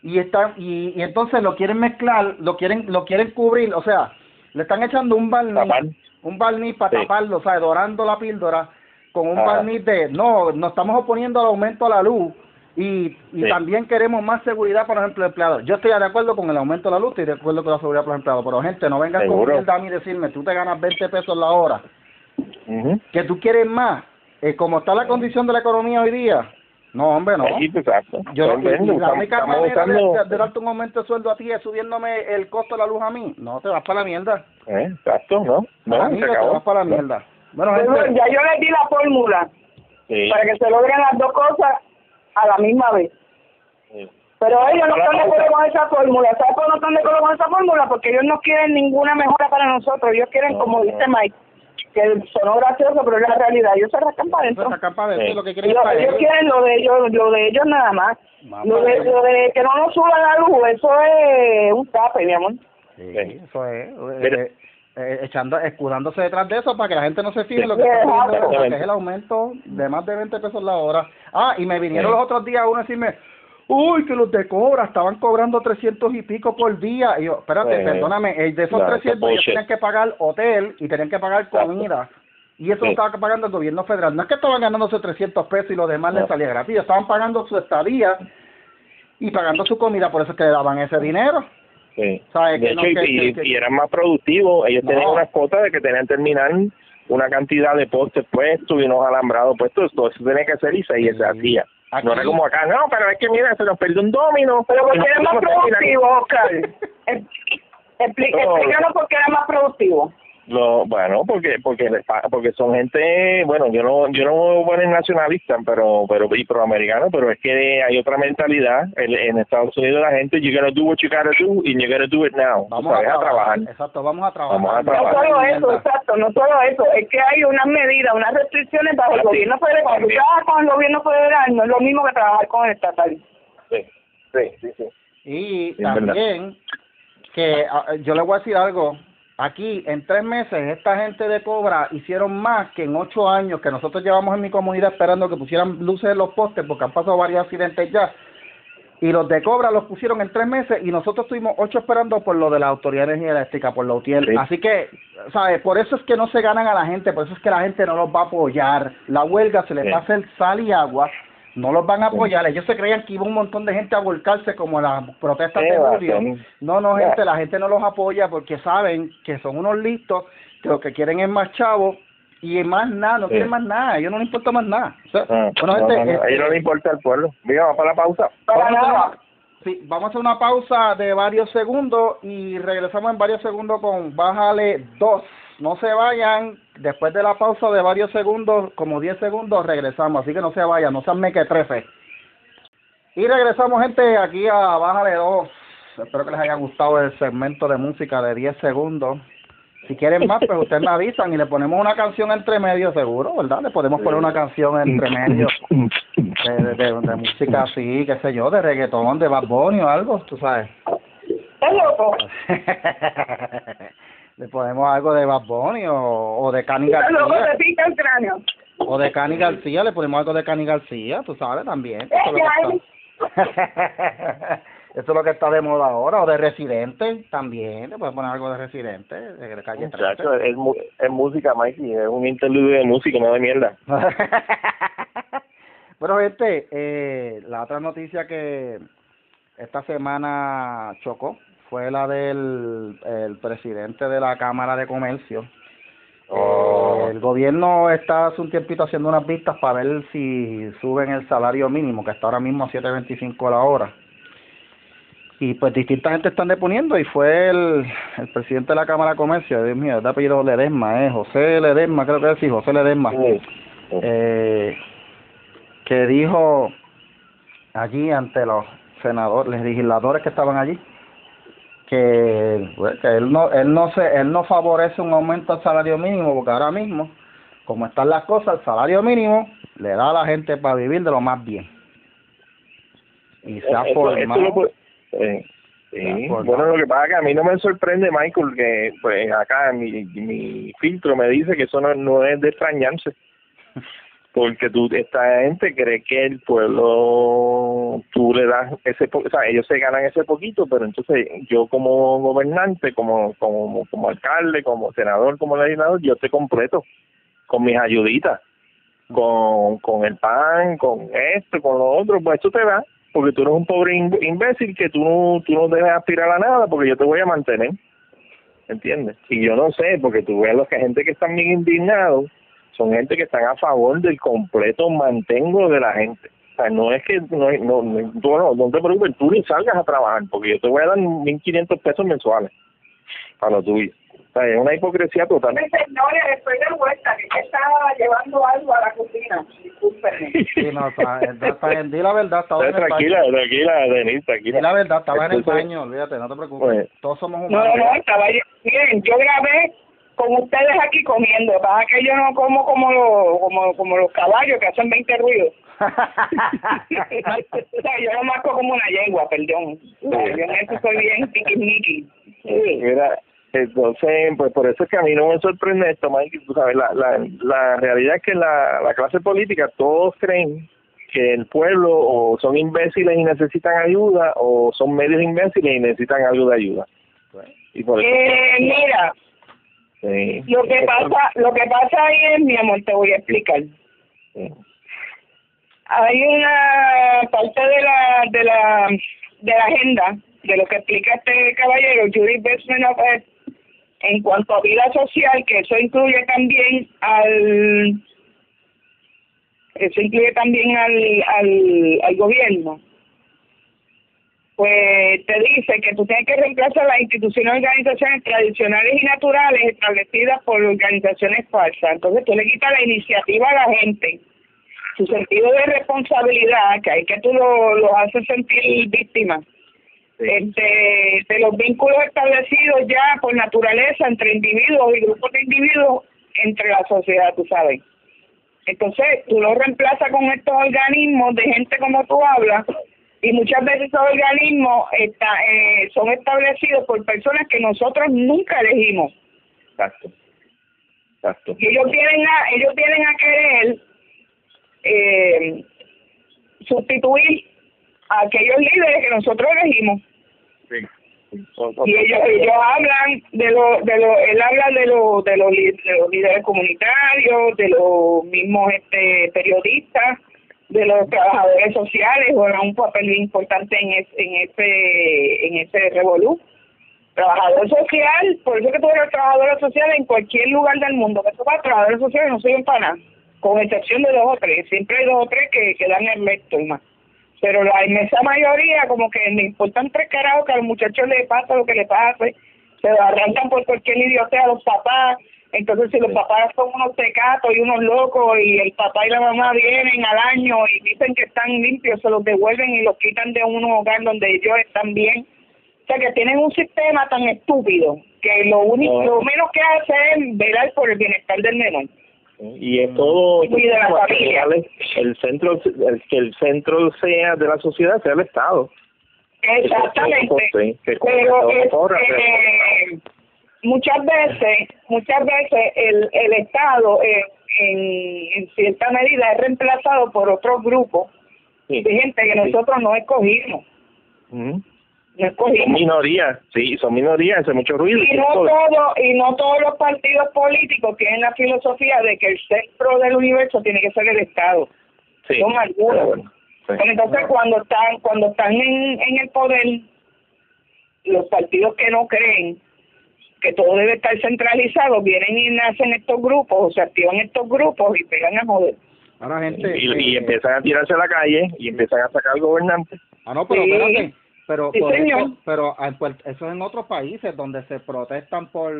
y están y, y entonces lo quieren mezclar, lo quieren lo quieren cubrir, o sea, le están echando un barniz, un barniz para taparlo, o sea, dorando la píldora con un barniz de, no, nos estamos oponiendo al aumento a la luz y, y también queremos más seguridad para los empleados. Yo estoy de acuerdo con el aumento de la luz y de acuerdo con la seguridad para los empleados, pero gente, no vengas con mierda a mí y decirme, tú te ganas 20 pesos la hora, que tú quieres más, eh, como está la condición de la economía hoy día, no, hombre, no. exacto. Yo no, la única manera de, darte un aumento de sueldo a ti es subiéndome el costo de la luz a mí. No, te vas para la mierda. Eh, exacto, no. No, te vas para la mierda. Bueno, ya yo les di la fórmula para que se logren las dos cosas a la misma vez. Pero ellos no están de acuerdo con esa fórmula. ¿Sabes por qué no están de acuerdo con esa fórmula? Porque ellos no quieren ninguna mejora para nosotros. Ellos quieren, como dice Mike, que sonó gracioso, pero es la realidad. Ellos se rascan para adentro. lo que quieren ellos, quieren lo de ellos, lo de ellos nada más. lo de, lo de que no nos suban la luz, eso es un tape, mi amor. Sí, eso es. Eh, eh, echando, escudándose detrás de eso para que la gente no se fije en lo que está que es el aumento de más de 20 pesos la hora. Ah, y me vinieron los otros días uno a decirme, uy, que los de Cobra estaban cobrando 300 y pico por día. Y yo, espérate, Sí. perdóname, de esos No, 300 ellos tenían que pagar hotel y tenían que pagar comida. Y eso lo estaba pagando el gobierno federal. No es que estaban ganándose 300 pesos y los demás les salía gratis. Estaban pagando su estadía y pagando su comida, por eso es que le daban ese dinero. Sí. ¿Sabes? De Que no- hecho, que- y, que- que- y eran más productivos. Ellos No. tenían unas cuotas de que tenían que terminar una cantidad de postes puestos y unos alambrados puestos. Todo eso tenía que ser y se, y se hacía. Aquí- No era como acá, no, pero es que mira, se nos perdió un domino. Pero porque era más productivo, Oscar. Explícanos por qué era más productivo. Lo, bueno, porque porque les pa- porque son gente, bueno, yo no yo no voy a poner nacionalista, pero pero y proamericano, pero es que hay otra mentalidad en, en Estados Unidos la gente you gotta do what you gotta do and you gotta do it now. Vamos o sea, a a trabajar. Exacto, vamos a trabajar. Vamos a No trabajar. solo eso, exacto, no solo eso, es que hay unas medidas, unas restricciones bajo el gobierno federal. Cuando tú trabajas con el gobierno federal, no es lo mismo que trabajar con el estatal. Sí, sí, sí, sí. Y también que ah, yo le voy a decir algo. Aquí en tres meses esta gente de Cobra hicieron más que en ocho años que nosotros llevamos en mi comunidad esperando que pusieran luces en los postes porque han pasado varios accidentes ya. Y los de Cobra los pusieron en tres meses y nosotros estuvimos ocho esperando por lo de la Autoridad de Energía Eléctrica, por la UTIEL. Sí. Así que, ¿sabes? Por eso es que no se ganan a la gente, por eso es que la gente no los va a apoyar. La huelga se les va a hacer sal y agua, no los van a apoyar. Ellos se creían que iba un montón de gente a volcarse como las protestas ¿Qué de a julio. No, no, gente, la gente no los apoya porque saben que son unos listos, que lo que quieren es más chavos y más nada, no quieren más nada, a ellos no les importa más nada. O sea, Ah, bueno, no, gente, no, no, este, a ellos no le importa el pueblo. Mira, vamos para la pausa. Para vamos, a nada. sí, vamos a hacer una pausa de varios segundos y regresamos en varios segundos con Bájale 2. No se vayan, después de la pausa de varios segundos, como 10 segundos, regresamos. Así que no se vayan, no sean mequetrefes. Y regresamos, gente, aquí a Bájale 2. Espero que les haya gustado el segmento de música de 10 segundos. Si quieren más, pues ustedes me avisan y le ponemos una canción entre medio, seguro, ¿verdad? Le podemos poner una canción entre medio de, de, de- de música así, qué sé yo, de reggaetón, de Bad Bunny o algo, tú sabes. Le ponemos algo de Bad Bunny o, o de Cani. García. Te pica el cráneo. O de Cani García, le ponemos algo de Cani García, tú sabes, también. Eso es lo que está, eso es lo que está de moda ahora. O de Residente, también. Le puedes poner algo de Residente, de Calle 13. Muchacho, es, mu- es música, Mikey, es un interludio de música, no de mierda. bueno, gente, eh, la otra noticia que esta semana chocó fue la del el presidente de la Cámara de Comercio. Oh. Eh, el gobierno está hace un tiempito haciendo unas vistas para ver si suben el salario mínimo, que está ahora mismo a 7.25 la hora. Y pues distinta gente están deponiendo y fue el, el presidente de la Cámara de Comercio, Dios mío, de apellido Ledesma, eh, José Ledesma, creo que es, sí, José Ledesma Sí. eh, que dijo allí ante los senadores, los legisladores que estaban allí, que, pues, que él no, él no se, él no favorece un aumento al salario mínimo porque ahora mismo, como están las cosas, el salario mínimo le da a la gente para vivir de lo más bien. Y ha formado. eh. Se ha formado. Bueno, lo que pasa es que a mí no me sorprende, Michael, que pues acá mi, mi filtro me dice que eso no, no es de extrañarse. Porque tú, esta gente cree que el pueblo, tú le das ese, o sea, ellos se ganan ese poquito, pero entonces yo como gobernante, como, como, como alcalde, como senador, como legislador, yo te completo con mis ayuditas, con, con el pan, con esto, con lo otro, pues eso te da, porque tú eres un pobre im- imbécil que tú no, tú no debes aspirar a nada porque yo te voy a mantener, ¿entiendes? Y yo no sé, porque tú ves los que gente que están bien indignados, son gente que están a favor del completo mantengo de la gente. O sea, no es que, no, no, no, tú no, no te preocupes, tú ni salgas a trabajar, porque yo te voy a dar 1.500 pesos mensuales para lo tuyo. O sea, es una hipocresía total. Señores, después de vuelta, que estaba llevando algo a la cocina. Discúlpenme. Sí, no, está, está, está bien, di la verdad, estaba en el tranquila, baño. tranquila, Denise, tranquila. Di la verdad, estaba en el baño, olvídate, no te preocupes. Pues, Todos somos No, humanos. no, no, estaba ahí. Miren, yo grabé con ustedes aquí comiendo. Pasa que yo no como como los, como, como los caballos que hacen 20 ruidos. o sea, yo no marco como una yegua, perdón. Yo en eso soy bien tiquismiqui. Sí. Mira, Entonces, pues por eso es que a mí no me sorprende esto, Mike. Tú sabes, la, la, la realidad es que la, la clase política todos creen que el pueblo o son imbéciles y necesitan ayuda o son medios imbéciles y necesitan algo de ayuda. Y por eso, Eh, mira, sí. lo que pasa, lo que pasa ahí es, mi amor, te voy a explicar. Sí. Hay una parte de la de la de la agenda de lo que explica este caballero Judith Besman en cuanto a vida social, que eso incluye también al eso incluye también al, al, al gobierno, pues te dice que tú tienes que reemplazar las instituciones y organizaciones tradicionales y naturales establecidas por organizaciones falsas. Entonces tú le quitas la iniciativa a la gente, su sentido de responsabilidad, que hay que tú lo, lo haces sentir víctima, este, de los vínculos establecidos ya por naturaleza entre individuos y grupos de individuos entre la sociedad, tú sabes. Entonces, tú lo reemplazas con estos organismos de gente como tú hablas, y muchas veces esos organismos está, eh, son establecidos por personas que nosotros nunca elegimos. Exacto. Exacto. Y ellos vienen a, ellos vienen a querer eh, sustituir a aquellos líderes que nosotros elegimos. Sí. y ellos ellos hablan de lo de lo él habla de lo de los, de los líderes comunitarios de los mismos este periodistas de los trabajadores sociales juegan un papel importante en ese en ese en ese revolú. Trabajador social por eso que tú eres trabajador social en cualquier lugar del mundo. Que tú vas trabajadores sociales no sirven para nada con excepción de dos o tres. Siempre hay dos o tres que, dan el resto y más. Pero la inmensa mayoría como que le importan tres carajos que a los muchachos les pasa lo que les pase, se arrancan por cualquier idiota a los papás, entonces si los papás son unos tecatos y unos locos y el papá y la mamá vienen al año y dicen que están limpios, se los devuelven y los quitan de un hogar donde ellos están bien. O sea que tienen un sistema tan estúpido que lo único, No. lo menos que hace es velar por el bienestar del menor. y es todo Y de la familia. el centro el que el centro sea de la sociedad sea el estado Exactamente. Pero muchas veces, muchas veces el, el Estado eh, en, en cierta medida es reemplazado por otros grupos Sí. de gente que Sí. nosotros no escogimos, no son minorías sí son minorías hace mucho ruido Y no todo, y no todos los partidos políticos tienen la filosofía de que el centro del universo tiene que ser el Estado. sí, son algunos. bueno, entonces cuando están cuando están en, en el poder los partidos que no creen que todo debe estar centralizado vienen y nacen estos grupos o se activan estos grupos y pegan a joder Ahora, gente. y, y eh, empiezan a tirarse a la calle y empiezan a sacar gobernantes Ah, no, pero Sí. espérate. Pero, Sí, por señor. eso, pero eso es en otros países donde se protestan por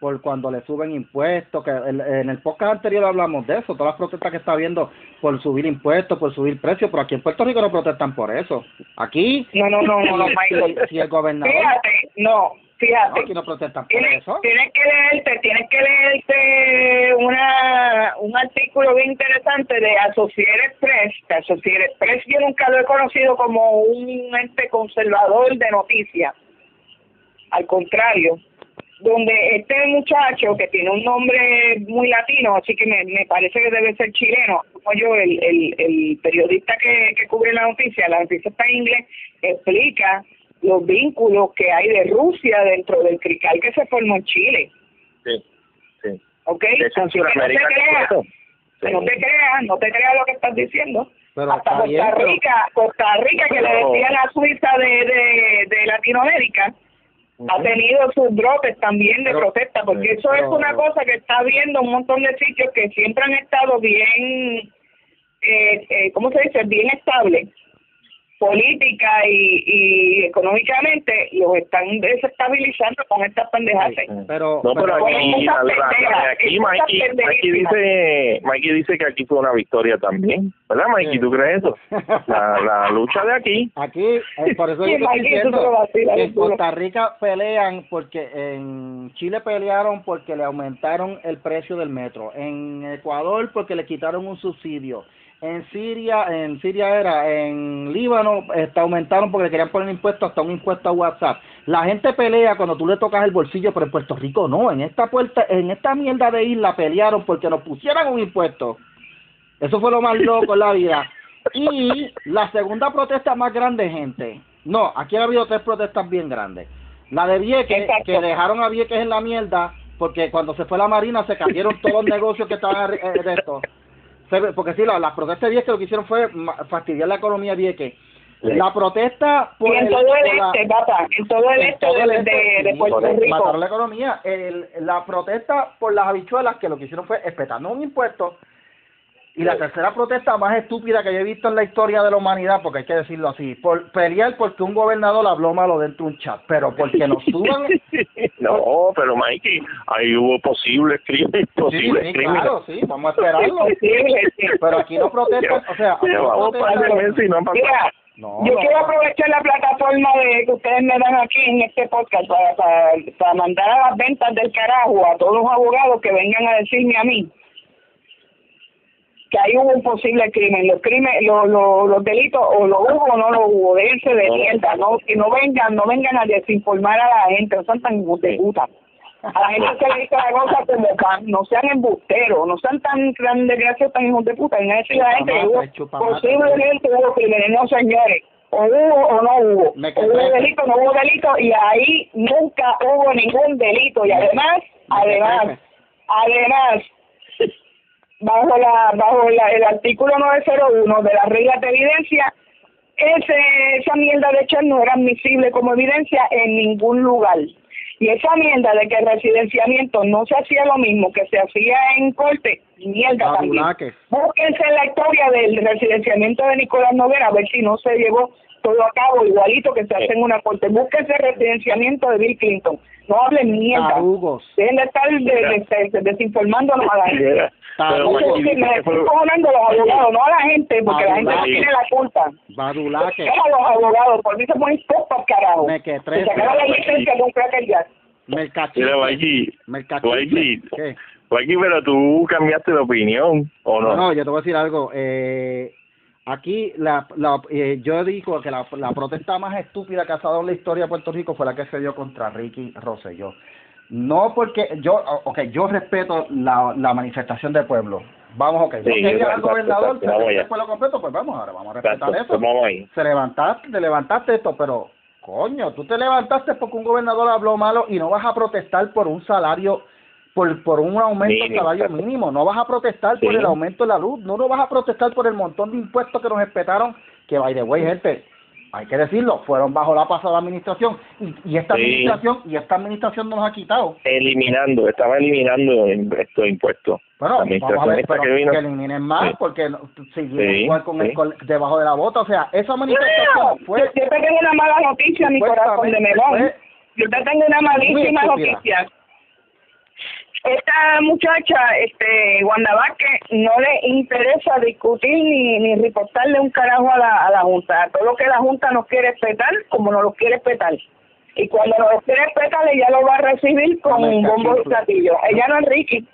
por cuando le suben impuestos, que en el podcast anterior hablamos de eso, todas las protestas que está habiendo por subir impuestos, por subir precios, pero aquí en Puerto Rico no protestan por eso. Aquí, no no no no, no si, Michael si el gobernador, fíjate no no, fíjate aquí no protestan por tienes, eso. tienes que leerte, tienes que leerte una, un artículo bien interesante de Associated Press, que Associated Press yo nunca lo he conocido como un ente conservador de noticias, al contrario, donde este muchacho que tiene un nombre muy latino, así que me, me parece que debe ser chileno, como yo, el, el, el periodista que, que cubre la noticia, la noticia está en inglés, explica los vínculos que hay de Rusia dentro del crical que se formó en Chile, sí sí ¿ok? Así que no te creas, eso. que no te creas, no te creas lo que estás diciendo. Pero Hasta está bien, Costa pero- Rica, Costa Rica que le decía la Suiza de, de, de Latinoamérica, ha tenido sus brotes también de Pero- protesta, porque eso es pero- una cosa que está viendo un montón de sitios que siempre han estado bien, eh, eh, ¿cómo se dice? Bien estables, política y, y económicamente, los están desestabilizando con estas pendejadas. Sí, sí. Pero, No, pero pero- aquí, la- la- aquí Mikey, Mikey dice, Mikey dice que aquí fue una victoria también, ¿verdad, Mikey? Sí. ¿Tú crees eso? La, la lucha de aquí, Aquí, eh, por eso Sí, yo estoy Mikey, diciendo que en Costa Rica pelean porque en Chile pelearon porque le aumentaron el precio del metro, en Ecuador porque le quitaron un subsidio, en Siria, en Siria era, en Líbano, este, aumentaron porque le querían poner impuestos hasta un impuesto a WhatsApp. La gente pelea cuando tú le tocas el bolsillo, pero en Puerto Rico no. En esta puerta, en esta mierda de isla pelearon porque nos pusieran un impuesto. Eso fue lo más loco en la vida. Y la segunda protesta más grande, gente. No, aquí ha habido tres protestas bien grandes. La de Vieques, que dejaron a Vieques en la mierda, porque cuando se fue la Marina se cayeron todos los negocios que estaban de esto porque sí, las protestas de Vieques lo que hicieron fue fastidiar la economía de Vieques. La protesta por y en todo el, este, la, en todo el este, de, de, Puerto Rico. Mataron la economía. El, la protesta por las habichuelas, que lo que hicieron fue espetarnos un impuesto. Y la tercera protesta más estúpida que yo he visto en la historia de la humanidad, porque hay que decirlo así, por pelear porque un gobernador habló malo dentro de un chat, pero porque nos suban... no, pero Mikey, ahí hubo posibles crímenes, posibles sí, sí, crímenes. Claro, sí, vamos a esperarlo. pero aquí no protestan, o sea... no no, yo quiero aprovechar la plataforma de que ustedes me dan aquí en este podcast para, para, para mandar a las ventas del carajo a todos los abogados que vengan a decirme a mí que ahí hubo un posible crimen, los crímenes, los, los, delitos o lo hubo o no lo hubo, déjense de mierda, no, que no vengan, no vengan a desinformar a la gente, no sean tan puta. A la gente se le dice la cosa como pan, no sean embusteros, no sean tan grandes gracias tan hijos de puta, y no decir a la gente que hubo posiblemente hubo crímenes, no señores, o hubo o no hubo, hubo delito, no hubo delito, y ahí nunca hubo ningún delito, y además, además, además, bajo la bajo la, el artículo 901 de las reglas de evidencia, ese, esa mierda de hecho no era admisible como evidencia en ningún lugar. Y esa mierda de que el residenciamiento no se hacía lo mismo que se hacía en corte, mierda también. Búsquense la historia del residenciamiento de Nicolás Noguera, a ver si no se llevó todo a cabo igualito que se hace en una corte. Búsquense el residenciamiento de Bill Clinton. No hablen mierda. Dejen de estar de, desinformándonos a la gente. Pero, me estoy cojonando a los abogados, no a la gente, porque la gente no tiene la culpa. Badulaque. Es a los abogados, por mí se ponen popas, carajo. Me que tres. Sacaron la licencia de un cracker. Mercachito. Mira. Mercachito. Pero tú cambiaste de opinión, ¿o no? No, no, yo te voy a decir algo. Eh, aquí la, la eh, yo digo que la, la protesta más estúpida que ha dado en la historia de Puerto Rico fue la que se dio contra Ricky Rosselló. No porque yo, okay, yo respeto la, la manifestación del pueblo. Vamos, ok. Sí, yo quería al gobernador, se pueblo completo, pues vamos ahora, vamos a respetar eso. Vamos ahí. Se levantaste, te levantaste esto, pero coño, tú te levantaste porque un gobernador habló malo y no vas a protestar por un salario, por, por un aumento del salario mínimo, no vas a protestar por el aumento de la luz, no, no vas a protestar por el montón de impuestos que nos espetaron, que by the way, gente, hay que decirlo, fueron bajo la pasada administración y, esta administración y esta administración nos ha quitado. Eliminando, estaba eliminando estos impuestos. Bueno, vamos a ver, que, eliminen más porque seguimos igual con el debajo de la bota, o sea, esa administración fue... Yo te tengo una mala noticia, mi corazón de melón. Yo te tengo una malísima noticia esta muchacha, este, Wanda no le interesa discutir ni, ni reportarle un carajo a la, a la Junta. Todo lo que la Junta nos quiere respetar, como no lo quiere respetar. Y cuando nos quiere respetar, ella lo va a recibir con un bombo y platillo. Ella no es Ricky.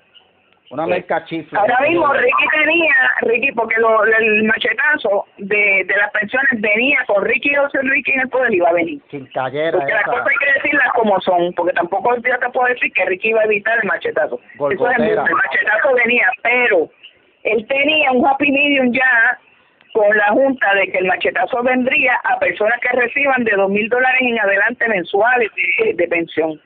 Una mercachifla. Ahora mismo Ricky tenía, Ricky, porque lo, el machetazo de, de las pensiones venía con Ricky o ser Ricky en el poder iba a venir. Sin porque las cosas hay que decirlas como son, porque tampoco yo te puedo decir que Ricky iba a evitar el machetazo. Eso es, el machetazo venía, pero él tenía un happy medium ya con la Junta de que el machetazo vendría a personas que reciban de dos mil dólares en adelante mensuales de, de pensión.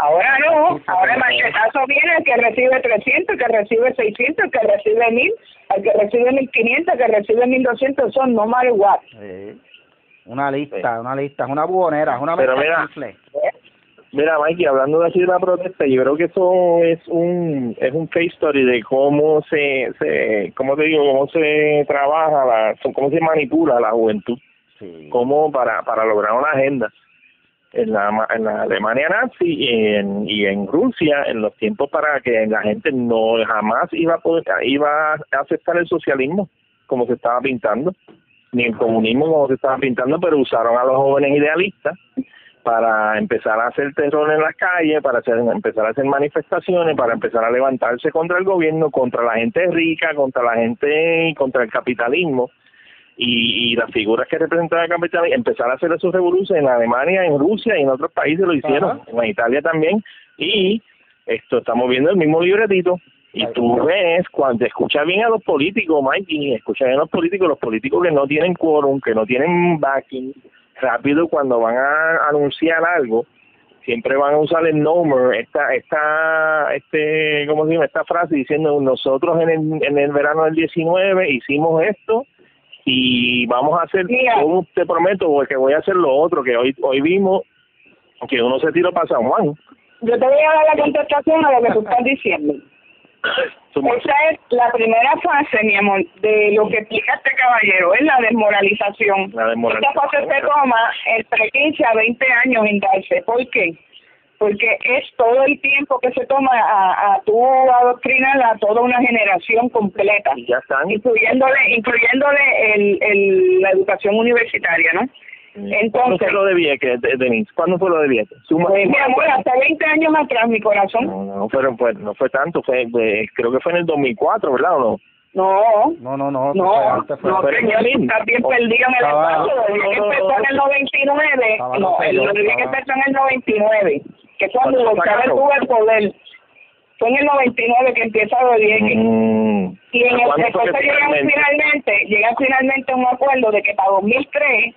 Ahora no, ahora el machetazo viene el que recibe 300, el que recibe 600, el que recibe 1000, el que recibe 1500, el que recibe 1200, son no matter what. Una lista, una lista, es una buhonera, es una Pero mira, mira, Mikey, hablando de así de la protesta, yo creo que eso es un es un case story de cómo se, se cómo te digo, cómo se trabaja, la, cómo se manipula la juventud, sí. cómo para, para lograr una agenda en la, en la Alemania nazi y en, y en Rusia en los tiempos para que la gente no jamás iba a poder, iba a aceptar el socialismo como se estaba pintando ni el comunismo como se estaba pintando pero usaron a los jóvenes idealistas para empezar a hacer terror en las calles, para hacer, empezar a hacer manifestaciones, para empezar a levantarse contra el gobierno, contra la gente rica, contra la gente, contra el capitalismo y, y las figuras que representan el capitalismo, empezar a hacer esos revoluciones en Alemania, en Rusia y en otros países lo hicieron, en Italia también, y esto estamos viendo el mismo libretito. Y tú ves, cuando escucha bien a los políticos, Mikey, escucha bien a los políticos, los políticos que no tienen quórum, que no tienen backing, rápido cuando van a anunciar algo, siempre van a usar el number, esta, esta, este, ¿cómo se llama? Esta frase diciendo nosotros en el, en el verano del 19 hicimos esto y vamos a hacer, te prometo que voy a hacer lo otro, que hoy, hoy vimos que uno se tiró para San Juan. Yo te voy a dar la contestación a lo que tú estás diciendo. Esa es la primera fase, mi amor, de lo que explica este caballero, es la desmoralización. La desmoralización. Esta fase se toma entre 15 a 20 años en darse. ¿Por qué? Porque es todo el tiempo que se toma a, a tú adoctrinar a toda una generación completa. Y ya están. Incluyéndole, incluyéndole el, el, la educación universitaria, ¿no? Entonces, ¿Cuándo fue lo de Vieques, Denise? ¿Cuándo fue lo de Vieques? Suma, pues, mi amor, hasta 20 años atrás, mi corazón. No, no, pero pues, no fue tanto, fue, eh, creo que fue en el 2004, ¿verdad o no? No, no, no, no, no, fue fue no señor, está bien perdido en el espacio. Desde que empezó en el 99, no, el desde que empezó en el 99, que cuando los Chávez tuvo el poder. Fue en el 99 que empieza de Vieques. Mm. Y en el entonces llegan finalmente, llegan finalmente a un acuerdo de que para 2003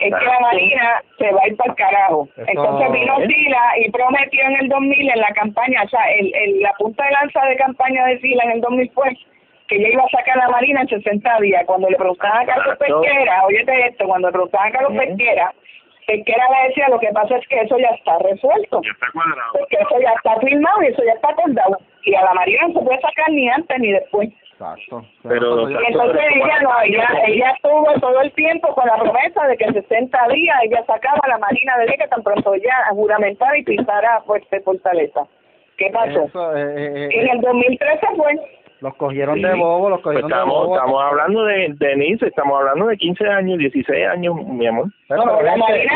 es que la Marina se va a ir para el carajo. Entonces vino Sila y prometió en el 2000 en la campaña, o sea, el, el, la punta de lanza de campaña de Sila en el 2000 fue que ella iba a sacar a la Marina en 60 días. Cuando le preguntaban a Carlos Pesquera, óyete esto, cuando le preguntaban a Carlos Pesquera, Pesquera le decía, lo que pasa es que eso ya está resuelto. Ya está cuadrado. Porque eso ya está firmado y eso ya está acordado. Y a la Marina no se puede sacar ni antes ni después. Exacto. Pero, y entonces ella no, ella, ella estuvo todo el tiempo con la promesa de que en 60 días ella sacaba a la Marina de que tan pronto ya juramentara y pisara fuerte Fortaleza. ¿Qué pasó? Eso, eh, eh, en el 2013 fue. Los cogieron de bobo, los Pues cogieron de bobo. estamos hablando de Denise, estamos hablando de 15 años, 16 años, mi amor. No, fue, no, dices-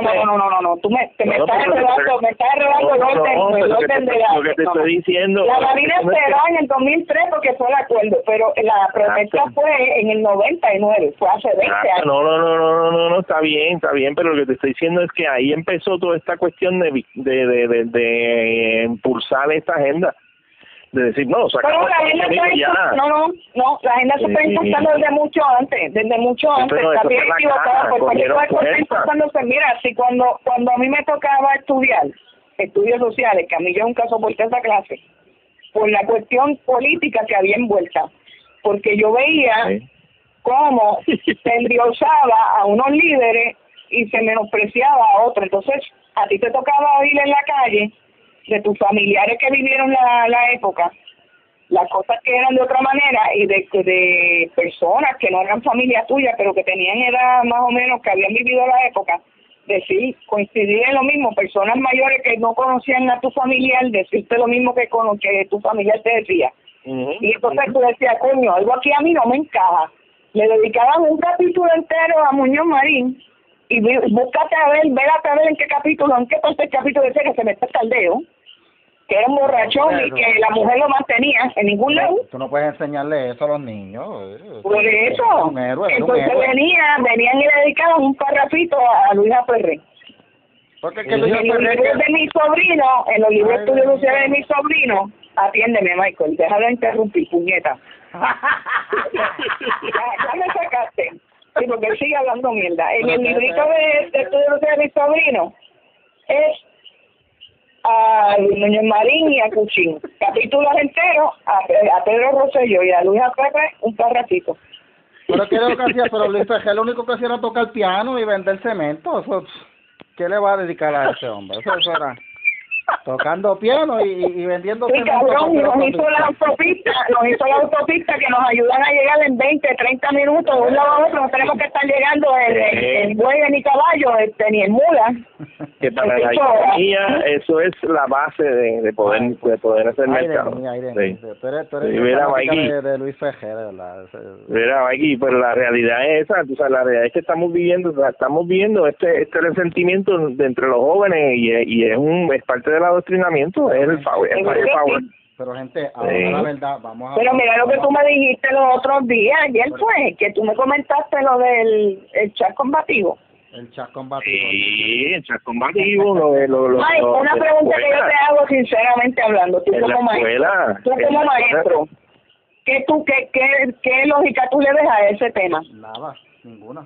no, no, no, no, tú me, te me No, estás enredando, me estás enredando el No, orden, no, el orden de la... lo que te no, estoy no. diciendo- La Marina tú me se estás- da en el 2003 porque fue el acuerdo, pero la promesa fue en el 99, fue hace 20 Ah, años. No, no, no, no, no, no, no, está bien, está bien, pero lo que te estoy diciendo es que ahí empezó toda esta cuestión de, de, de, de, de impulsar esta agenda. De decir, no, sacamos la agenda está ya. no, no, no, la agenda se está impulsando desde mucho antes, desde mucho antes, pero está bien equivocada, cogieron cualquier cosa impulsándose. Mira, si cuando, cuando a mí me tocaba estudiar estudios sociales, que a mí yo nunca soporté esa clase, por la cuestión política que había envuelta, porque yo veía Sí. cómo se endiosaba a unos líderes y se menospreciaba a otros. Entonces, a ti te tocaba oír en la calle de tus familiares que vivieron la, la época, las cosas que eran de otra manera y de, de personas que no eran familia tuya, pero que tenían edad más o menos, que habían vivido la época, decir, coincidir en lo mismo, personas mayores que no conocían a tu familiar, decirte lo mismo que, cono- que tu familiar te decía. Y entonces tú decías, coño, algo aquí a mí no me encaja. Le dedicaban un capítulo entero a Muñoz Marín y búscate a ver, vélate a ver en qué capítulo, en qué parte del capítulo decía que se me está el caldeo, que era un borrachón y que la mujer lo mantenía en ningún lado. Tú no puedes enseñarle eso a los niños. eh. Por Es eso, un héroe, es un entonces héroe. venía, venían y le dedicaban un parrafito a Luisa Ferrer. Porque es que En los libros de mi sobrino, en los libros de sociales de mi sobrino, atiéndeme Michael, deja de interrumpir, puñeta. ya me sacaste. Sí, porque él sigue hablando mierda. En el que- librito de, de estudios de mi sobrino es a Luis Muñoz Marín y a Cuchín. Capítulos enteros a, Pe- a Pedro Rosselló y a Luis Pepe un parrafito. Pero ¿qué era lo que hacía? Pero Luis lo único que hacía era tocar piano y vender cemento. Eso, ¿Qué le va a dedicar a ese hombre? Eso, eso era tocando piano y, y vendiendo Sí, cabrón, nos hizo los la autopista, nos hizo la autopista que nos ayudan a llegar en 20, 30 minutos de un lado a otro, no tenemos que estar llegando en, en, en bueyes ni caballos, este, ni en mulas. que para la Eso- economía eso es la base de, de poder de poder hacer Ay, de mercado. mí, ay, de Sí. Tú eres, eres mira, de, de Luis de verdad. Mira, Mikey, pero la realidad es esa, tú sabes, la realidad es que estamos viviendo, o sea, estamos viendo este este resentimiento de entre los jóvenes y, es- y es un es parte del adoctrinamiento, es el power, el power. sí. Pero gente, ahora Sí. la verdad, vamos a... Pero mira lo que tú me dijiste los otros días, ayer fue, que tú me comentaste lo del el chat combativo. El chat combativo. Sí, el chat combativo, lo de lo, lo, Ay, lo- una de la pregunta que yo te hago sinceramente hablando, tú en la como maestro, escuela, tú en como maestro, ¿qué, tú, qué, qué, ¿qué lógica tú le ves a ese tema? Nada, ninguna.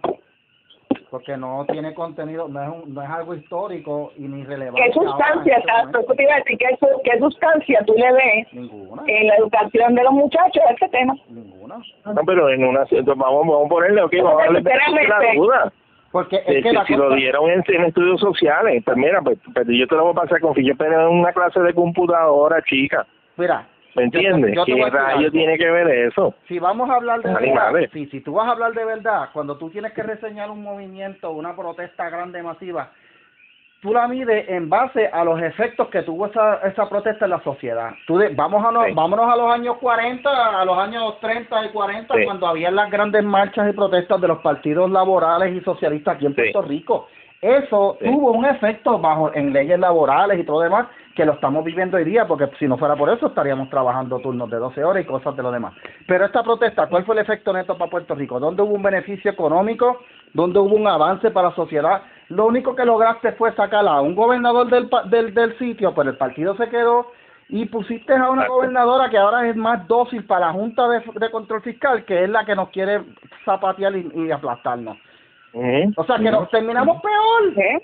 Porque no tiene contenido, no es, un, no es algo histórico y ni relevante. ¿Qué sustancia, este exacto, momento. eso te iba a decir, ¿qué, qué sustancia tú le ves Ninguna, en la educación de los muchachos a ese tema? ninguna. No, pero en una entonces vamos vamos a ponerle, ok, vamos a darle la duda. Porque Eh, es que si, la si lo dieron en, en estudios sociales, pues mira, pues, pues yo te lo voy a pasar con que yo pero en una clase de computadora, chica, Mira, ¿me yo te- entiendes? yo te voy ¿Qué a decir rayo tiene que ver eso? si vamos a hablar de verdad, si, si tú vas a hablar de verdad, cuando tú tienes que reseñar un movimiento, una protesta grande, masiva, tú la mides en base a los efectos que tuvo esa, esa protesta en la sociedad. Tú de- vamos a no- Sí. vámonos a los años 40, a los años 30 y 40, Sí. cuando había las grandes marchas y protestas de los partidos laborales y socialistas aquí en Sí. Puerto Rico. Eso Sí. tuvo un efecto bajo en leyes laborales y todo demás que lo estamos viviendo hoy día, porque si no fuera por eso estaríamos trabajando turnos de 12 horas y cosas de lo demás. Pero esta protesta, ¿cuál fue el efecto neto para Puerto Rico? ¿Dónde hubo un beneficio económico? ¿Dónde hubo un avance para la sociedad? Lo único que lograste fue sacar a un gobernador del, del, del sitio, pero el partido se quedó y pusiste a una gobernadora que ahora es más dócil para la Junta de, de Control Fiscal, que es la que nos quiere zapatear y, y aplastarnos. O sea, que nos terminamos peor. ¿Eh?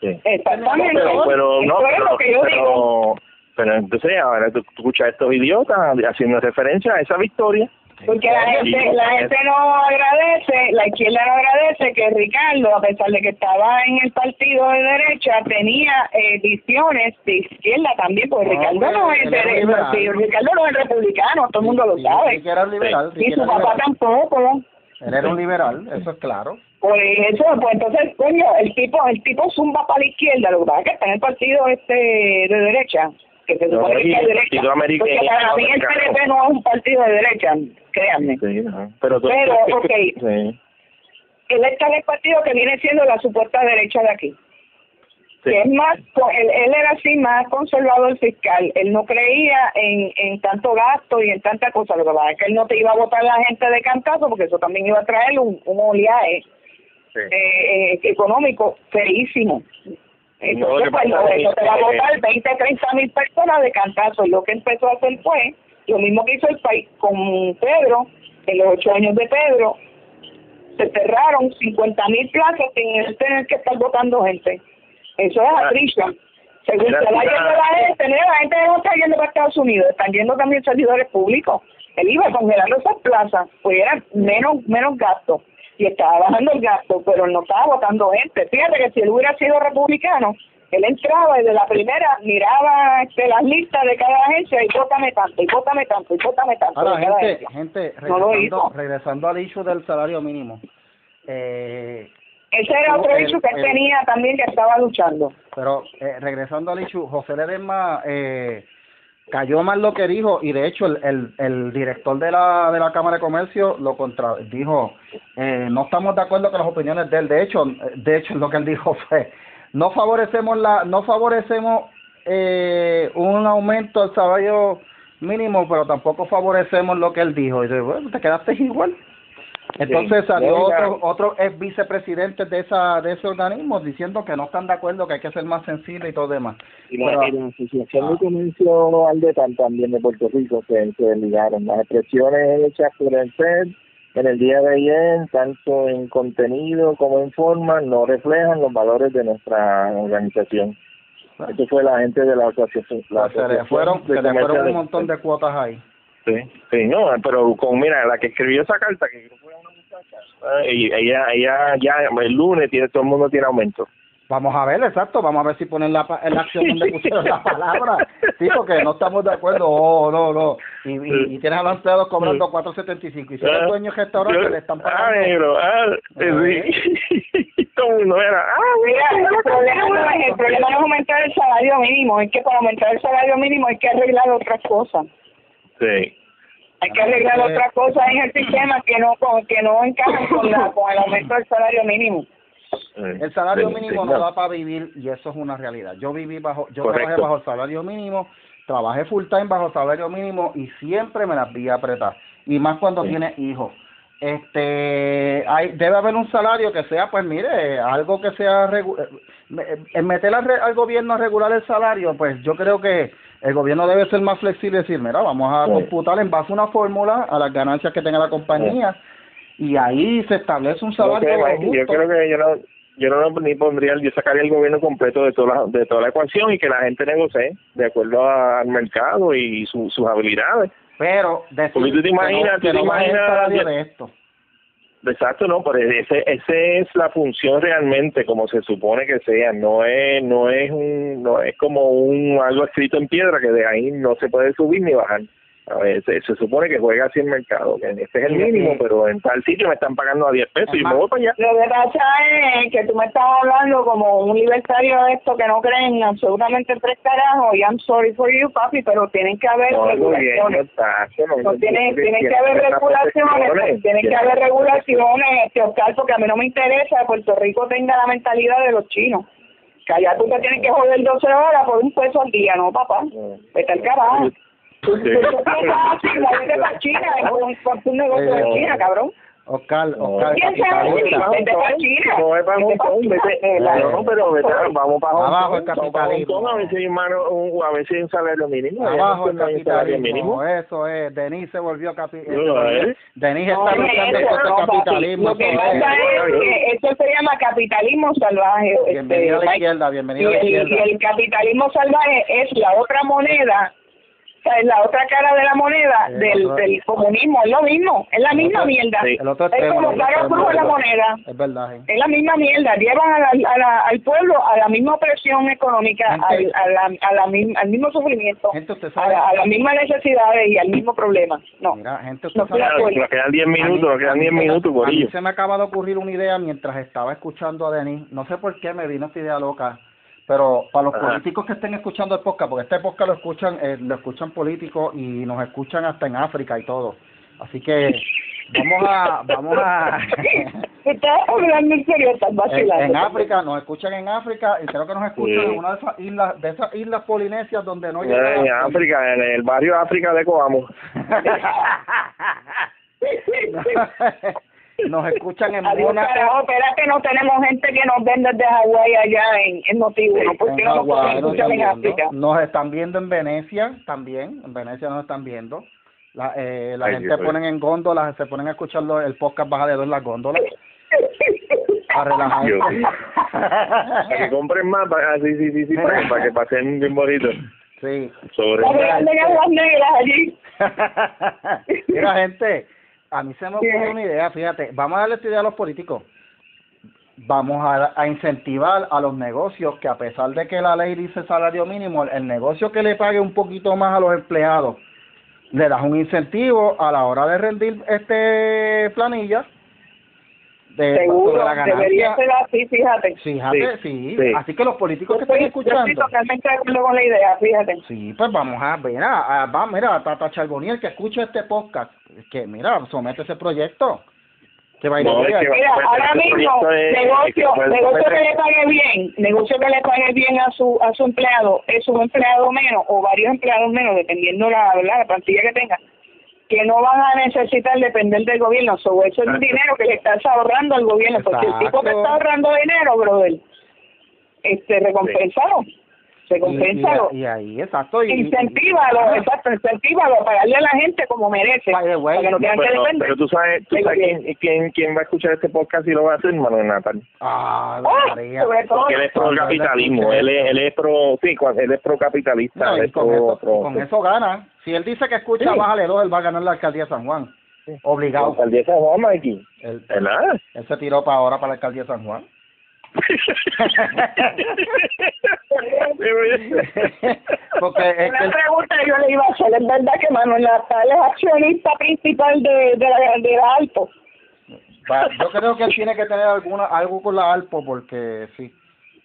Sí. Exactamente. Pero, pero no, Eso es pero, lo que yo digo. pero, entonces ahora tú, tú escuchas a estos idiotas haciendo referencia a esa victoria. Porque la gente, la gente no agradece, la izquierda no agradece que Ricardo, a pesar de que estaba en el partido de derecha, tenía eh, visiones de izquierda también, porque No, Ricardo no es él era de- liberal. sí, Ricardo no es republicano, todo el mundo lo sabe. Y su papá liberal. tampoco. Él era un liberal, eso es claro. Por eso, pues entonces, coño, el tipo, el tipo zumba para la izquierda, lo que pasa es que está en el partido este de derecha, que se No, supone que y es de derecha. partido americano, Porque para mí el. PNP no es un partido de derecha, créanme. Sí, no. pero, tú- Pero, que- ok. sí, Él está en el partido que viene siendo la supuesta derecha de aquí. Sí. Que es más, co- él, él era así más conservador fiscal. Él no creía en, en tanto gasto y en tanta cosa. Lo que pasa es que él no te iba a votar la gente de cantazo porque eso también iba a traer un, un oleaje Sí. eh, eh, económico feísimo. No, Entonces, pues, no, es eso te va a votar 20, 30 mil personas de cantazo. Y lo que empezó a hacer fue lo mismo que hizo el país con Pedro, en los ocho años de Pedro, se cerraron 50 mil plazas sin él tener que estar votando gente. Eso es atricia. Según se va yendo la gente, la gente no está yendo para Estados Unidos, están yendo también servidores públicos. Él iba congelando esas plazas, pues era menos, menos gasto y estaba bajando el gasto, pero no estaba votando gente. Fíjate que si él hubiera sido republicano, él entraba y de la primera miraba este, las listas de cada agencia y vótame tanto, y vótame tanto, y vótame tanto. Ahora, gente, gente regresando, regresando al issue del salario mínimo. Eh, Ese era otro el- issue que él tenía también que estaba luchando. pero eh, regresando al issue, José Ledesma eh, cayó mal lo que dijo y de hecho el, el, el director de la, de la Cámara de Comercio lo contra dijo eh, no estamos de acuerdo con las opiniones de él. De hecho de hecho lo que él dijo fue no favorecemos la no favorecemos eh, un aumento del salario mínimo pero tampoco favorecemos lo que él dijo. Y yo, bueno te quedaste igual entonces Sí. salió otro otro ex vicepresidente de esa de ese organismo diciendo que no están de acuerdo que hay que ser más sensible y todo demás Y la, Pero- y la Asociación de Comercio también de Puerto Rico se, se ligaron. Las expresiones hechas por el FED en el día de ayer, tanto en contenido como en forma, no reflejan los valores de nuestra organización. Esto fue la gente de la asociación. La Pues se le Asociación fueron, se le fueron un montón de cuotas ahí. Sí, sí, no, pero con, mira, la que escribió esa carta, que creo que fue una muchacha, y ella, ella ya el lunes tiene, todo el mundo tiene aumento. Vamos a ver, exacto, vamos a ver si ponen la, pa- en la acción donde pusieron la palabra. Sí, porque no estamos de acuerdo, oh, no, no. Y, y, y tienes a los empleados cobrando 4.75 y si eres dueño de restaurante le están Ah, pagando. negro, ah, Eh. sí. todo el mundo era, ah, Mira, el problema, no es, el problema no es aumentar el salario mínimo, es que para aumentar el salario mínimo hay que arreglar otras cosas. Sí. Hay que arreglar otras cosas en el sistema que no con, que no encajan con, la, con el aumento del salario mínimo. El salario mínimo no da para vivir y eso es una realidad. Yo viví bajo, yo Correcto. trabajé bajo el salario mínimo, trabajé full time bajo salario mínimo y siempre me las vi apretar. Y más cuando Sí. tienes hijos. Este, hay, debe haber un salario que sea, pues mire, algo que sea, regu- eh, en meter al, re- al gobierno a regular el salario, pues yo creo que el gobierno debe ser más flexible y decir, mira, vamos a Sí. computar en base a una fórmula a las ganancias que tenga la compañía y ahí se establece un salario creo, que- yo justo. creo que yo no, yo no ni pondría, yo sacaría el gobierno completo de toda la, de toda la ecuación y que la gente negocie de acuerdo a- al mercado y su, sus habilidades. Pero decir Porque tú te que no- imaginas- que tú te no imaginas- de esto. Exacto, no, pero ese, ese es la función realmente como se supone que sea, no es, no es un, no es como un algo escrito en piedra que de ahí no se puede subir ni bajar. A ver, se, se supone que juega así el mercado, que este es el mínimo, pero en tal sitio me están pagando a 10 pesos y me voy para allá. Lo que pasa es que tú me estás hablando como un libertario de esto que no creen absolutamente en tres carajos y I'm sorry for you, papi, pero tienen que haber No, regulaciones. está, no, No, tiene, tiene- tiene que haber regulaciones, protecciones, tiene que haber regulaciones, este Oscar, porque a mí no me interesa que Puerto Rico tenga la mentalidad de los chinos. Que allá tú te tienes que joder 12 horas por un peso al día, no, papá. Vete al carajo. Tú piensas así, vete para China, con tu negocio de Eh, China, cabrón. Oscar, Oscar, ¿Quién sabe? Vete para China. No es para Hong Kong, vete, Eh, la- no, pero vete, vamos para Hong Abajo el capitalismo. A ver si hay mano, un, a hay un salario mínimo. Abajo el un capitalismo, mínimo. eso es. Denise se volvió capitalismo. No, ¿eh? Denise está es luchando eso, contra el capitalismo. Lo que eso pasa es. es que esto se llama capitalismo salvaje. Bienvenido a la este, izquierda, y bienvenido a la el, y izquierda. el capitalismo salvaje es la otra moneda, es la otra cara de la moneda El del, otro- del comunismo, es lo mismo, es la misma otro- mierda. sí. El otro Es extremo, como el cara otro cruz la moneda. Es verdad, eh. Es la misma mierda, llevan a la, a la- al pueblo a la misma opresión económica, Gente- al, a la, a la, al mismo sufrimiento, Gente, usted a, sabe. la- a las mismas necesidades y al mismo problema. No, Mira, gente, usted No sabe. acuerdo. Nos quedan 10 minutos, nos A quedan a mí 10 se me- minutos, A mí Corillo. se me acaba de ocurrir una idea mientras estaba escuchando a Denis. No sé por qué me vino esta idea loca. Pero para los Ajá. políticos que estén escuchando el podcast, porque este podcast lo escuchan, eh, lo escuchan políticos y nos escuchan hasta en África y todo. Así que vamos a, vamos a, Estás hablando en serio, estás en, vacilando. en África, nos escuchan en África y creo que nos escuchan Sí. en una de esas islas, de esas islas polinesias donde no En llega. África, en el barrio África de Coamo. nos escuchan en Adiós, Mónaco. carajo, espérate, no tenemos gente que nos ven desde Hawái allá en, en Notiuno, ¿por qué En no nos escuchar en están viendo. África? Nos están viendo en Venecia también. En Venecia nos están viendo. La, eh, la Ay, gente mío. ponen en góndolas, se ponen a escuchar lo- el podcast baja de dos en las góndolas. Para relajarse. Para que compren más, para, ah, sí, sí, sí, sí, para, que- para que pasen bien bonito. sí. Sobre. Aguas negras allí. Mira, gente, a mí se me ocurre una idea, fíjate, vamos a darle esta idea a los políticos. Vamos a, a incentivar a los negocios que a pesar de que la ley dice salario mínimo, el negocio que le pague un poquito más a los empleados, le das un incentivo a la hora de rendir este planilla de, Seguro, la debería ganancia. ser así, fíjate. Fíjate, sí, sí. Así que los políticos Yo que estén estoy, yo estoy escuchando. totalmente de acuerdo con la idea, fíjate. Sí, pues vamos a ver, a, a- va, mira, Tata Charboniel que escucha este podcast, que mira, somete ese proyecto. Que va a ir No, a Mira, Pues, ahora este mismo, es- negocio, que negocio que le pague bien, negocio que le pague bien a su a su empleado, es un empleado menos o varios empleados menos, dependiendo la, ¿verdad? la plantilla que tenga, que no van a necesitar depender del gobierno. sobre eso es un dinero que le estás ahorrando al gobierno, porque el tipo que está ahorrando dinero, brother, este, recompensado, recompensado. Y, y, y ahí, exacto. Y, Incentívalo, exacto, incentívalo, pagarle a la gente como merece, para que no tengan que Pero, depender. pero tú sabes, tú sabes quién, quién, quién va a escuchar este podcast y lo va a hacer, Manuel Natal. Ah, ¡Oh! María. Porque él es pro capitalismo, él es, él es pro, sí, él es pro capitalista, No, él y es con, pro, eso, pro, con eso gana. Si él dice que escucha, Sí. bájale dos, él va a ganar la alcaldía de San Juan. Obligado. alcaldesa de Juan, Mikey, Él, ¿verdad? él se tiró para ahora para la alcaldía de San Juan. Porque es Una pregunta que yo le iba a hacer, ¿es verdad que Manuel Natal es accionista principal de, de, la, de la Alto? Va, Yo creo que él tiene que tener alguna algo con la Alpo porque sí.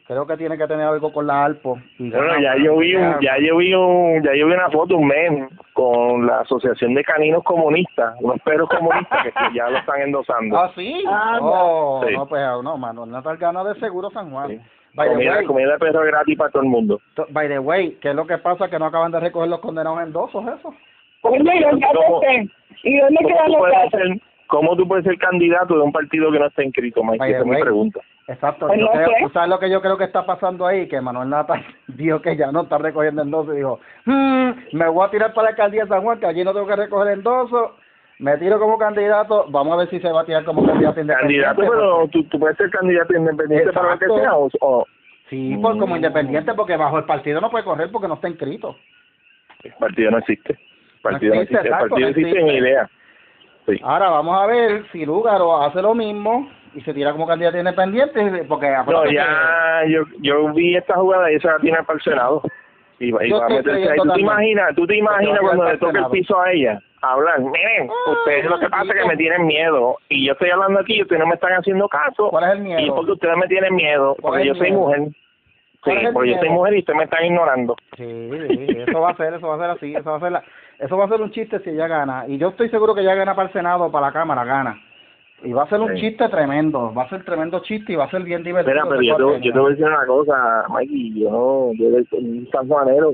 Creo que tiene que tener algo con la Alpo. Y Bueno, ya yo vi un, ya yo vi un, ya yo vi una foto, un meme con la Asociación de Caninos Comunistas, unos perros comunistas que ya lo están endosando. Ah, sí. Ah, oh, sí. no, pues no, Natal gana de seguro San Juan. Sí. By the Comida, way, comida de perro gratis para todo el mundo. by the way, ¿qué es lo que pasa? Que no acaban de recoger los condenados endosos, eso. Oye, ¿y dónde ¿Cómo quedan los gatos? ¿Cómo tú puedes ser candidato de un partido que no está inscrito, Mike? Esa es mi pregunta. Exacto. Pues yo no creo- sé. ¿tú ¿Sabes lo que yo creo que está pasando ahí? Que Manuel Natal dijo que ya no está recogiendo endosos y dijo, "Hmm, me voy a tirar para la alcaldía de San Juan, que allí no tengo que recoger endosos. Me tiro como candidato. Vamos a ver si se va a tirar como candidato independiente. Candidato, pero tú, tú puedes ser candidato independiente para lo que Exacto. sea. O, o- Sí, pues como Mm. independiente, porque bajo el partido no puede correr porque no está inscrito. el partido no existe. El partido no existe, existe. El exacto, partido no existe en existe. idea. Sí. Ahora vamos a ver si Lúgaro hace lo mismo y se tira como candidato independiente, porque No, que- ya, yo, yo vi esta jugada y esa la tiene para el Senado. Y, va- y va a meterse ahí. ¿Tú te imaginas, tú te imaginas cuando le toque el piso a ella? Hablar, miren, Ah, ustedes lo que pasa es que me tienen miedo y yo estoy hablando aquí y ustedes no me están haciendo caso. ¿Cuál es el miedo? Y porque ustedes me tienen miedo, ¿Cuál porque yo soy mujer. ¿Cuál Sí, porque yo soy mujer y ustedes me están ignorando. Sí, sí, eso va a ser, eso va a ser así, eso va a ser, la- eso va a ser un chiste si ella gana. Y yo estoy seguro que ella gana para el Senado, para la Cámara, gana. Y va a ser un Sí. chiste tremendo, va a ser tremendo chiste y va a ser bien divertido. Mira, pero yo te, yo te voy a decir una cosa, Mikey, yo no, yo soy un sanjuanero.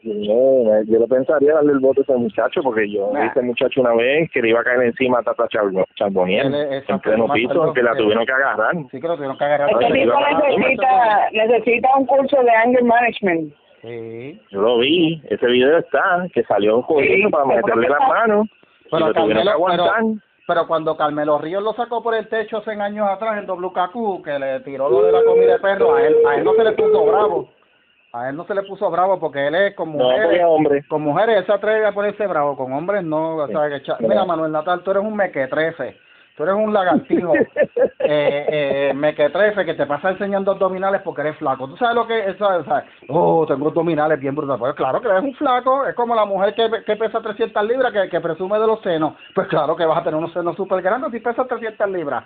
Yo, no, yo no pensaría darle el voto a ese muchacho porque yo Nah. vi a ese muchacho una vez que le iba a caer encima a Tata es- en pleno piso, que la tuvieron que agarrar. Sí que lo tuvieron que agarrar. Este tipo necesita, necesita un curso de anger management. Sí. Yo lo vi, ese video está, que salió corriendo Sí, para meterle las manos Pero Carmelo, pero, aguantar. pero cuando Carmelo Ríos lo sacó por el techo hace años atrás en WKQ, que le tiró lo de la comida de perro, a él, a él no se le puso bravo. A él no se le puso bravo porque él es con mujeres. es hombre. Con mujeres él se atreve a ponerse bravo, con hombres no. O sea, que cha-. Mira, Manuel Natal, tú eres un mequetrefe. Tú eres un lagartijo eh, eh, mequetrefe que te pasa enseñando abdominales porque eres flaco. ¿Tú sabes lo que es? ¿Sabes? ¿Sabes? Oh, tengo abdominales bien brutales. Pues claro que eres un flaco. Es como la mujer que, que pesa 300 libras que, que presume de los senos. Pues claro que vas a tener unos senos súper grandes si pesas 300 libras.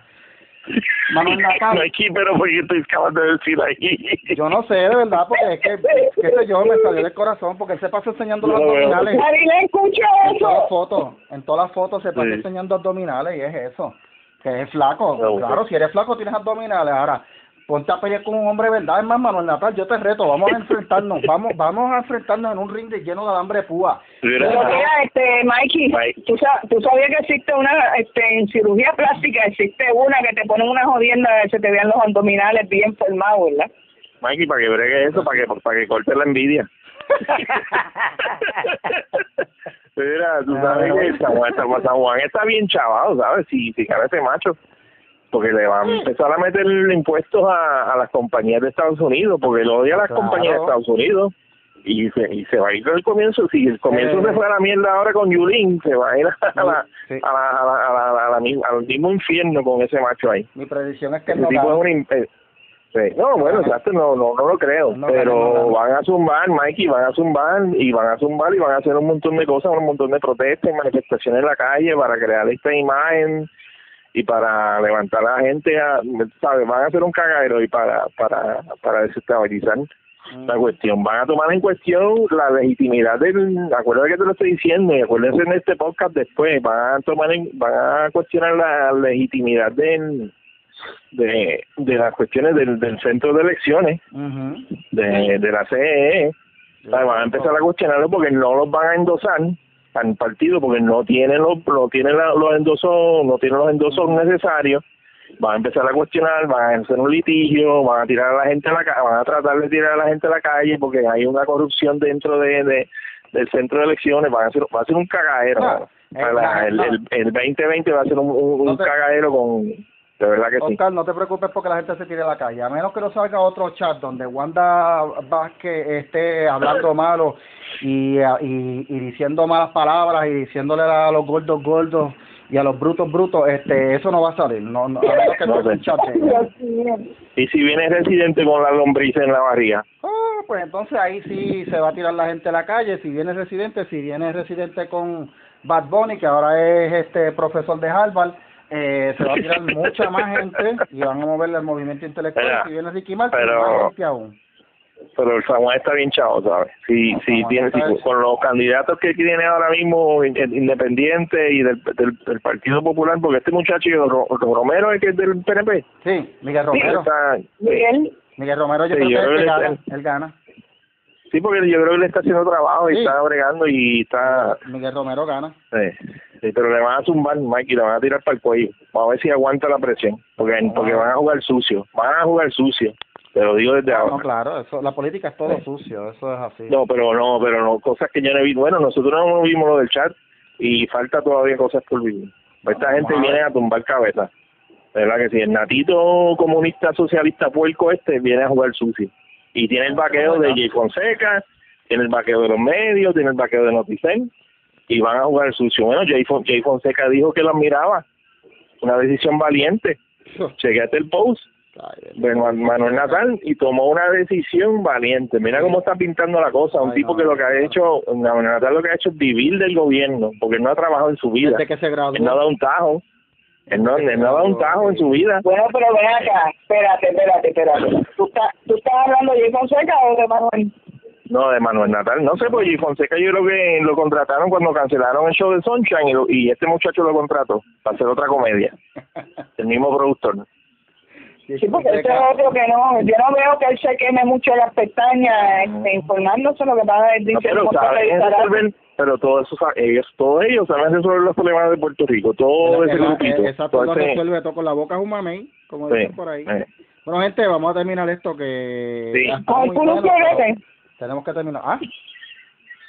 Manuel Natal. Mikey, pero porque tú acabas de decir ahí. Yo no sé, de verdad, porque es que, qué sé yo, me salió del corazón, porque él se pasa enseñando los abdominales. Marilyn, escucha En todas las eso. fotos, en todas las fotos se pasa Sí. enseñando abdominales y es eso, que es flaco. No, claro, si eres flaco tienes abdominales. Ahora, ponte a pelear con un hombre, ¿verdad? Más, Manuel Natal, yo te reto, vamos a enfrentarnos, vamos vamos a enfrentarnos en un ring de lleno de alambre púa. Mira, Pero mira, este, Mikey, Mike. ¿tú, sa- tú sabías que existe una, este, en cirugía plástica existe una que te ponen una jodienda que se te vean los abdominales bien formados, ¿verdad? Mikey, para que bregue eso, para que, para que corte la envidia. Mira, tú sabes que San Juan, San Juan- San Juan está bien chavado, ¿sabes? Si, si cabe ese macho. Porque le van a empezar a meter impuestos a, a las compañías de Estados Unidos, porque lo odia a las Claro. compañías de Estados Unidos. Y se, y se va a ir del comienzo. Si el comienzo Eh. se fue a la mierda ahora con Yulín, se va a ir a la, Sí. a la, a la, a la- a la misma- al mismo infierno con ese macho ahí. Mi predicción es que no tipo es un eh, sí. No, bueno, exacto, no, no, no lo creo. No, pero no, no, no. van a zumbar, Mikey, van a zumbar y van a zumbar y van a hacer un montón de cosas, un montón de protestas y manifestaciones en la calle para crear esta imagen y para levantar a la gente, a, ¿sabes? Van a hacer un cagadero y para, para, para desestabilizar la cuestión. Van a tomar en cuestión la legitimidad del. Acuérdate que te lo estoy diciendo y acuérdense en este podcast después. Van a tomar en, van a cuestionar la legitimidad del, de, de las cuestiones del, del centro de elecciones de, de la CEE. O sea, van a empezar a cuestionarlo porque no los van a endosar al partido porque no tienen los no tienen la- los endosos no tienen los endosos necesarios van a empezar a cuestionar van a hacer un litigio van a tirar a la gente a la ca- van a tratar de tirar a la gente a la calle porque hay una corrupción dentro de, de del centro de elecciones van a hacer va a ser un cagadero. Para la- Eh, el, no. el, el 2020 va a ser un, un, un No te- cagadero con de verdad que sí Oscar, no te preocupes porque la gente se tire a la calle. A menos que no salga otro chat donde Wanda Vázquez esté hablando malo y, y, y diciendo malas palabras y diciéndole a los gordos gordos y a los brutos brutos, este, eso no va a salir. No, no, a menos que no No sé. un chat. de- y si viene residente con la lombriz en la barriga Ah, pues entonces ahí sí se va a tirar la gente a la calle. Si viene residente, si viene residente con Bad Bunny, que ahora es este profesor de Harvard, eh, se va a tirar mucha más gente y van a mover el movimiento intelectual. Mira, si viene Ricky Martin, pero- más gente aún. pero el San Juan está bien chavo, ¿sabes? Si, No, si tiene, si, con los candidatos que tiene ahora mismo in- independiente y del, del, del Partido Popular, porque este muchacho Ro- Romero es que es del PNP, Sí, Miguel Romero. está, Miguel, Miguel Romero yo Sí, creo yo que, creo él gana. él- Él gana. sí, porque yo creo que le está haciendo trabajo y Sí. está bregando y está, Miguel Romero gana. sí, sí, pero le van a zumbar, Mikey, le van a tirar para el cuello, vamos a ver si aguanta la presión, porque, porque van a jugar sucio, van a jugar sucio, te lo digo desde No, ahora. claro, eso, la política es todo sucio, eso es así. No, pero no, pero no, cosas que yo no he visto. Bueno, nosotros no vimos lo del chat y falta todavía cosas por vivir. Esta Vamos gente viene a tumbar cabezas. ¿Verdad que sí? El natito comunista socialista puerco este viene a jugar sucio. Y tiene el vaqueo de Jay Fonseca, tiene el vaqueo de los medios, tiene el vaqueo de Noticen y van a jugar sucio. Bueno, Jay, Fon- Jay Fonseca dijo que lo admiraba. Una decisión valiente. Chequete el post Juan Manuel Natal y tomó una decisión valiente. Mira cómo está pintando la cosa. Un Ay, tipo no, que lo que ha no. hecho, Manuel Natal lo que ha hecho es vivir del gobierno, porque él no ha trabajado en su vida. Desde que se graduó. Él no ha dado un tajo. Él no, él no ha dado un tajo en su vida. bueno, pero ven acá, espérate, espérate, espérate. ¿Tú estás, tú estás hablando de Jay Fonseca o de Manuel? No, de Manuel Natal. No sé, porque G. Fonseca yo creo que lo contrataron cuando cancelaron el show de Sunshine y, lo- y este muchacho lo contrató para hacer otra comedia. El mismo productor. Sí, porque ese es otro que no, yo no veo que él se queme mucho las pestañas este, informándose lo que pasa es No, pero saben pero todo eso, ellos, todos ellos saben resolver los problemas de Puerto Rico, todo ese Esa- grupito. Exacto, todo lo ese- resuelve todo con la boca es un mamey, como sí, dicen por ahí. eh. Bueno, gente, vamos a terminar esto que... Sí. Con. Tenemos que terminar. ¿Ah?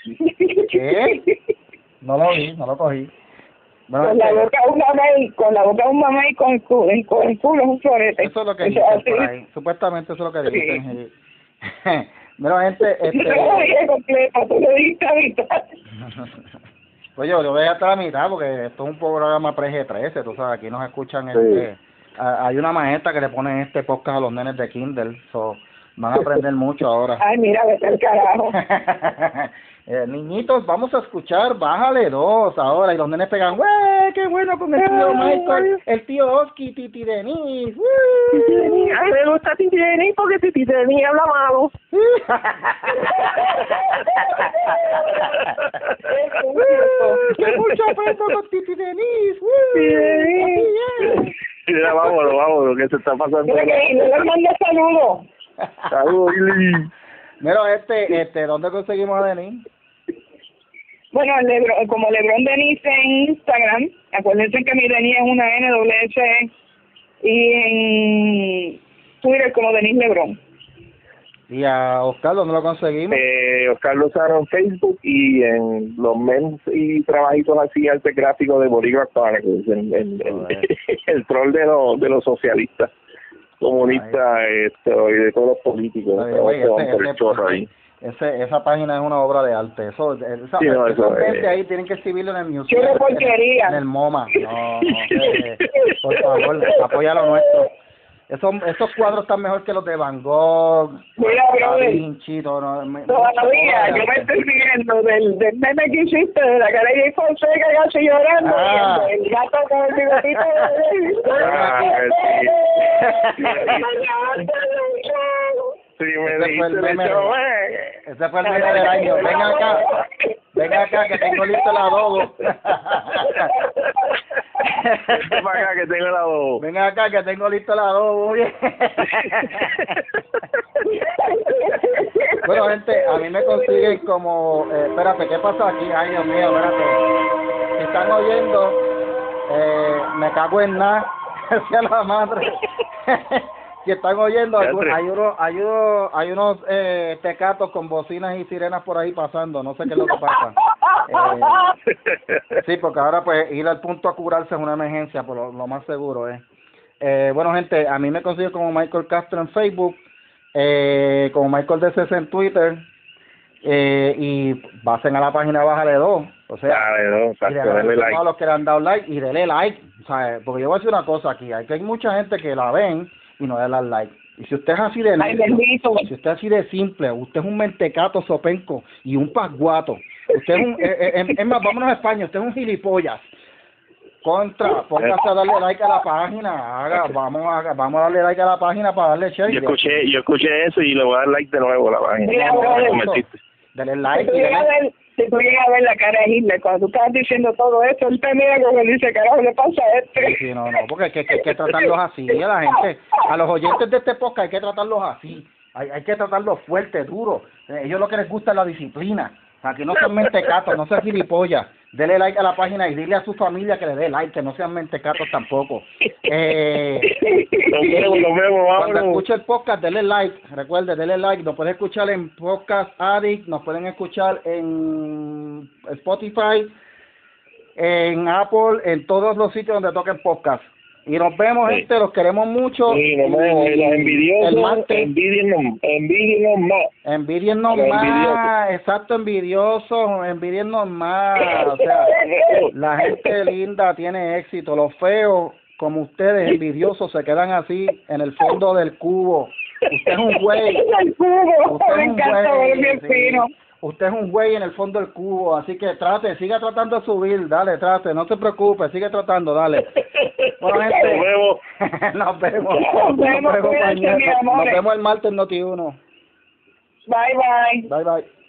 ¿Qué? No lo vi, no lo cogí. Bueno, Con la gente, boca un mamey, con la boca un mamey, con el culo, con el culo es un florete. eso es lo que dicen por ahí. Supuestamente eso es lo que Sí. dicen. sí. Bueno, gente, No lo este... dije completo, tú lo dijiste a mitad. Oye, yo voy hasta la mitad porque esto es un programa pre-G13, tú sabes, aquí nos escuchan, este, a- hay una maestra que le pone este podcast a los nenes de Kindle, so, van a aprender mucho ahora. Ay, mira, vete al carajo. Eh, niñitos, vamos a escuchar, bájale dos ahora, y los nenes pegan, ¡wey! ¡Qué bueno con el tío Michael! El tío Oski, Titi Denis. A mí me gusta Titi Denis porque Titi Denis habla malo. ¡Qué mucho aprendo con Titi Denis! ¡wey! Mira, vámonos, vámonos, que se está pasando. Mira que no le mando saludos. Saludos, Ili. Mira, este, este, ¿dónde conseguimos a Denis? Bueno, Lebron, como Lebron Denise en Instagram, acuérdense que mi Denise es una N W S E, y en Twitter como Denise Lebron. Y a Oscar, ¿dónde lo conseguimos? Eh, Oscar Lozano en Facebook y en los mens y trabajitos así arte gráfico de Bolívar Chronicles, el, el, el, el troll de los, de los socialistas, comunistas este, y de todos los políticos. Ese- por el ese- chorro ahí. ese- esa página es una obra de arte. Eso, esa, Sí, no, eso, esa gente eh. ahí tienen que escribirlo en el museo. En el MoMA. No, no, eh, por favor, apoya lo nuestro. Esos, esos cuadros están mejor que los de Van Gogh, Mira, Da brother, Vinci, todo, no, me- todavía yo me estoy riendo del, del meme que hiciste de la cara de Fonseca casi llorando Ah. el, gato con el bigotito de... Sí, me Ese fue el meme. eh. Ese fue el meme del año. Venga acá, venga acá que tengo listo el adobo. Para acá que tengo la voz. Venga acá que tengo listo el adobo. Bueno, gente, a mí me consiguen como... Eh, espérate, ¿qué pasa aquí? Ay, Dios mío, espérate. Si están oyendo, eh, me cago en nada. Hacia la madre. Si están oyendo, hay, uno, hay, uno, hay unos eh, tecatos con bocinas y sirenas por ahí pasando. No sé qué es lo que pasa. Eh, Sí, porque ahora pues ir al punto a curarse es una emergencia, por lo, lo más seguro es. Eh, bueno, gente, a mí me consigo como Michael Castro en Facebook, eh, como Michael DCC en Twitter, eh, y pasen a la página Bájale 2, o sea, y exacto, dale agradezco like. a los que le han dado like y dele like, o sea, porque yo voy a decir una cosa aquí, hay que hay mucha gente que la ven y no le dan like. Y si usted es así de Ay, bendito. si usted es así de simple, usted es un mentecato sopenco y un pasguato, usted es un, eh, eh, es más, vámonos a España, usted es un gilipollas Contra, póngase a darle like a la página, haga, vamos a, vamos a darle like a la página para darle share. Yo escuché, yo escuché eso y le voy a dar like de nuevo a la página. Dale like y dale, si tú llegas a ver la cara de Hitler, cuando tú estás diciendo todo esto, él te mira como dice, carajo, le pasa a este. Sí, no, no, porque hay que, hay que tratarlos así, a la gente, a los oyentes de este podcast hay que tratarlos así, hay, hay que tratarlos fuerte, duro, Eh, ellos lo que les gusta es la disciplina, sea, que no sean mentecatos, no sean gilipollas, dele like a la página y dile a su familia que le dé like, que no sean mentecatos tampoco. Eh, Nos vemos, nos vemos, cuando escuche el podcast, dele like, recuerde, dele like, nos pueden escuchar en Podcast Addict, nos pueden escuchar en Spotify, en Apple, en todos los sitios donde toquen podcast. Y nos vemos, Sí. gente, los queremos mucho. Sí, nos vemos. Y los El envidiosos, envidienos, envidienos más. envidiennos los más, envidiosos. exacto, envidiosos, envidiennos más. O sea, la gente linda tiene éxito, los feos, como ustedes, envidiosos, se quedan así en el fondo del cubo. Usted es un güey. Usted me es un encanta, güey, es bien sí. fino. Usted es un güey en el fondo del cubo, así que trate, siga tratando de subir, dale, trate, no se preocupe, sigue tratando, dale. Bueno, Nos gente, vemos. nos vemos. Nos vemos, Nos vemos el martes en Noti 1. Bye, bye. Bye, bye.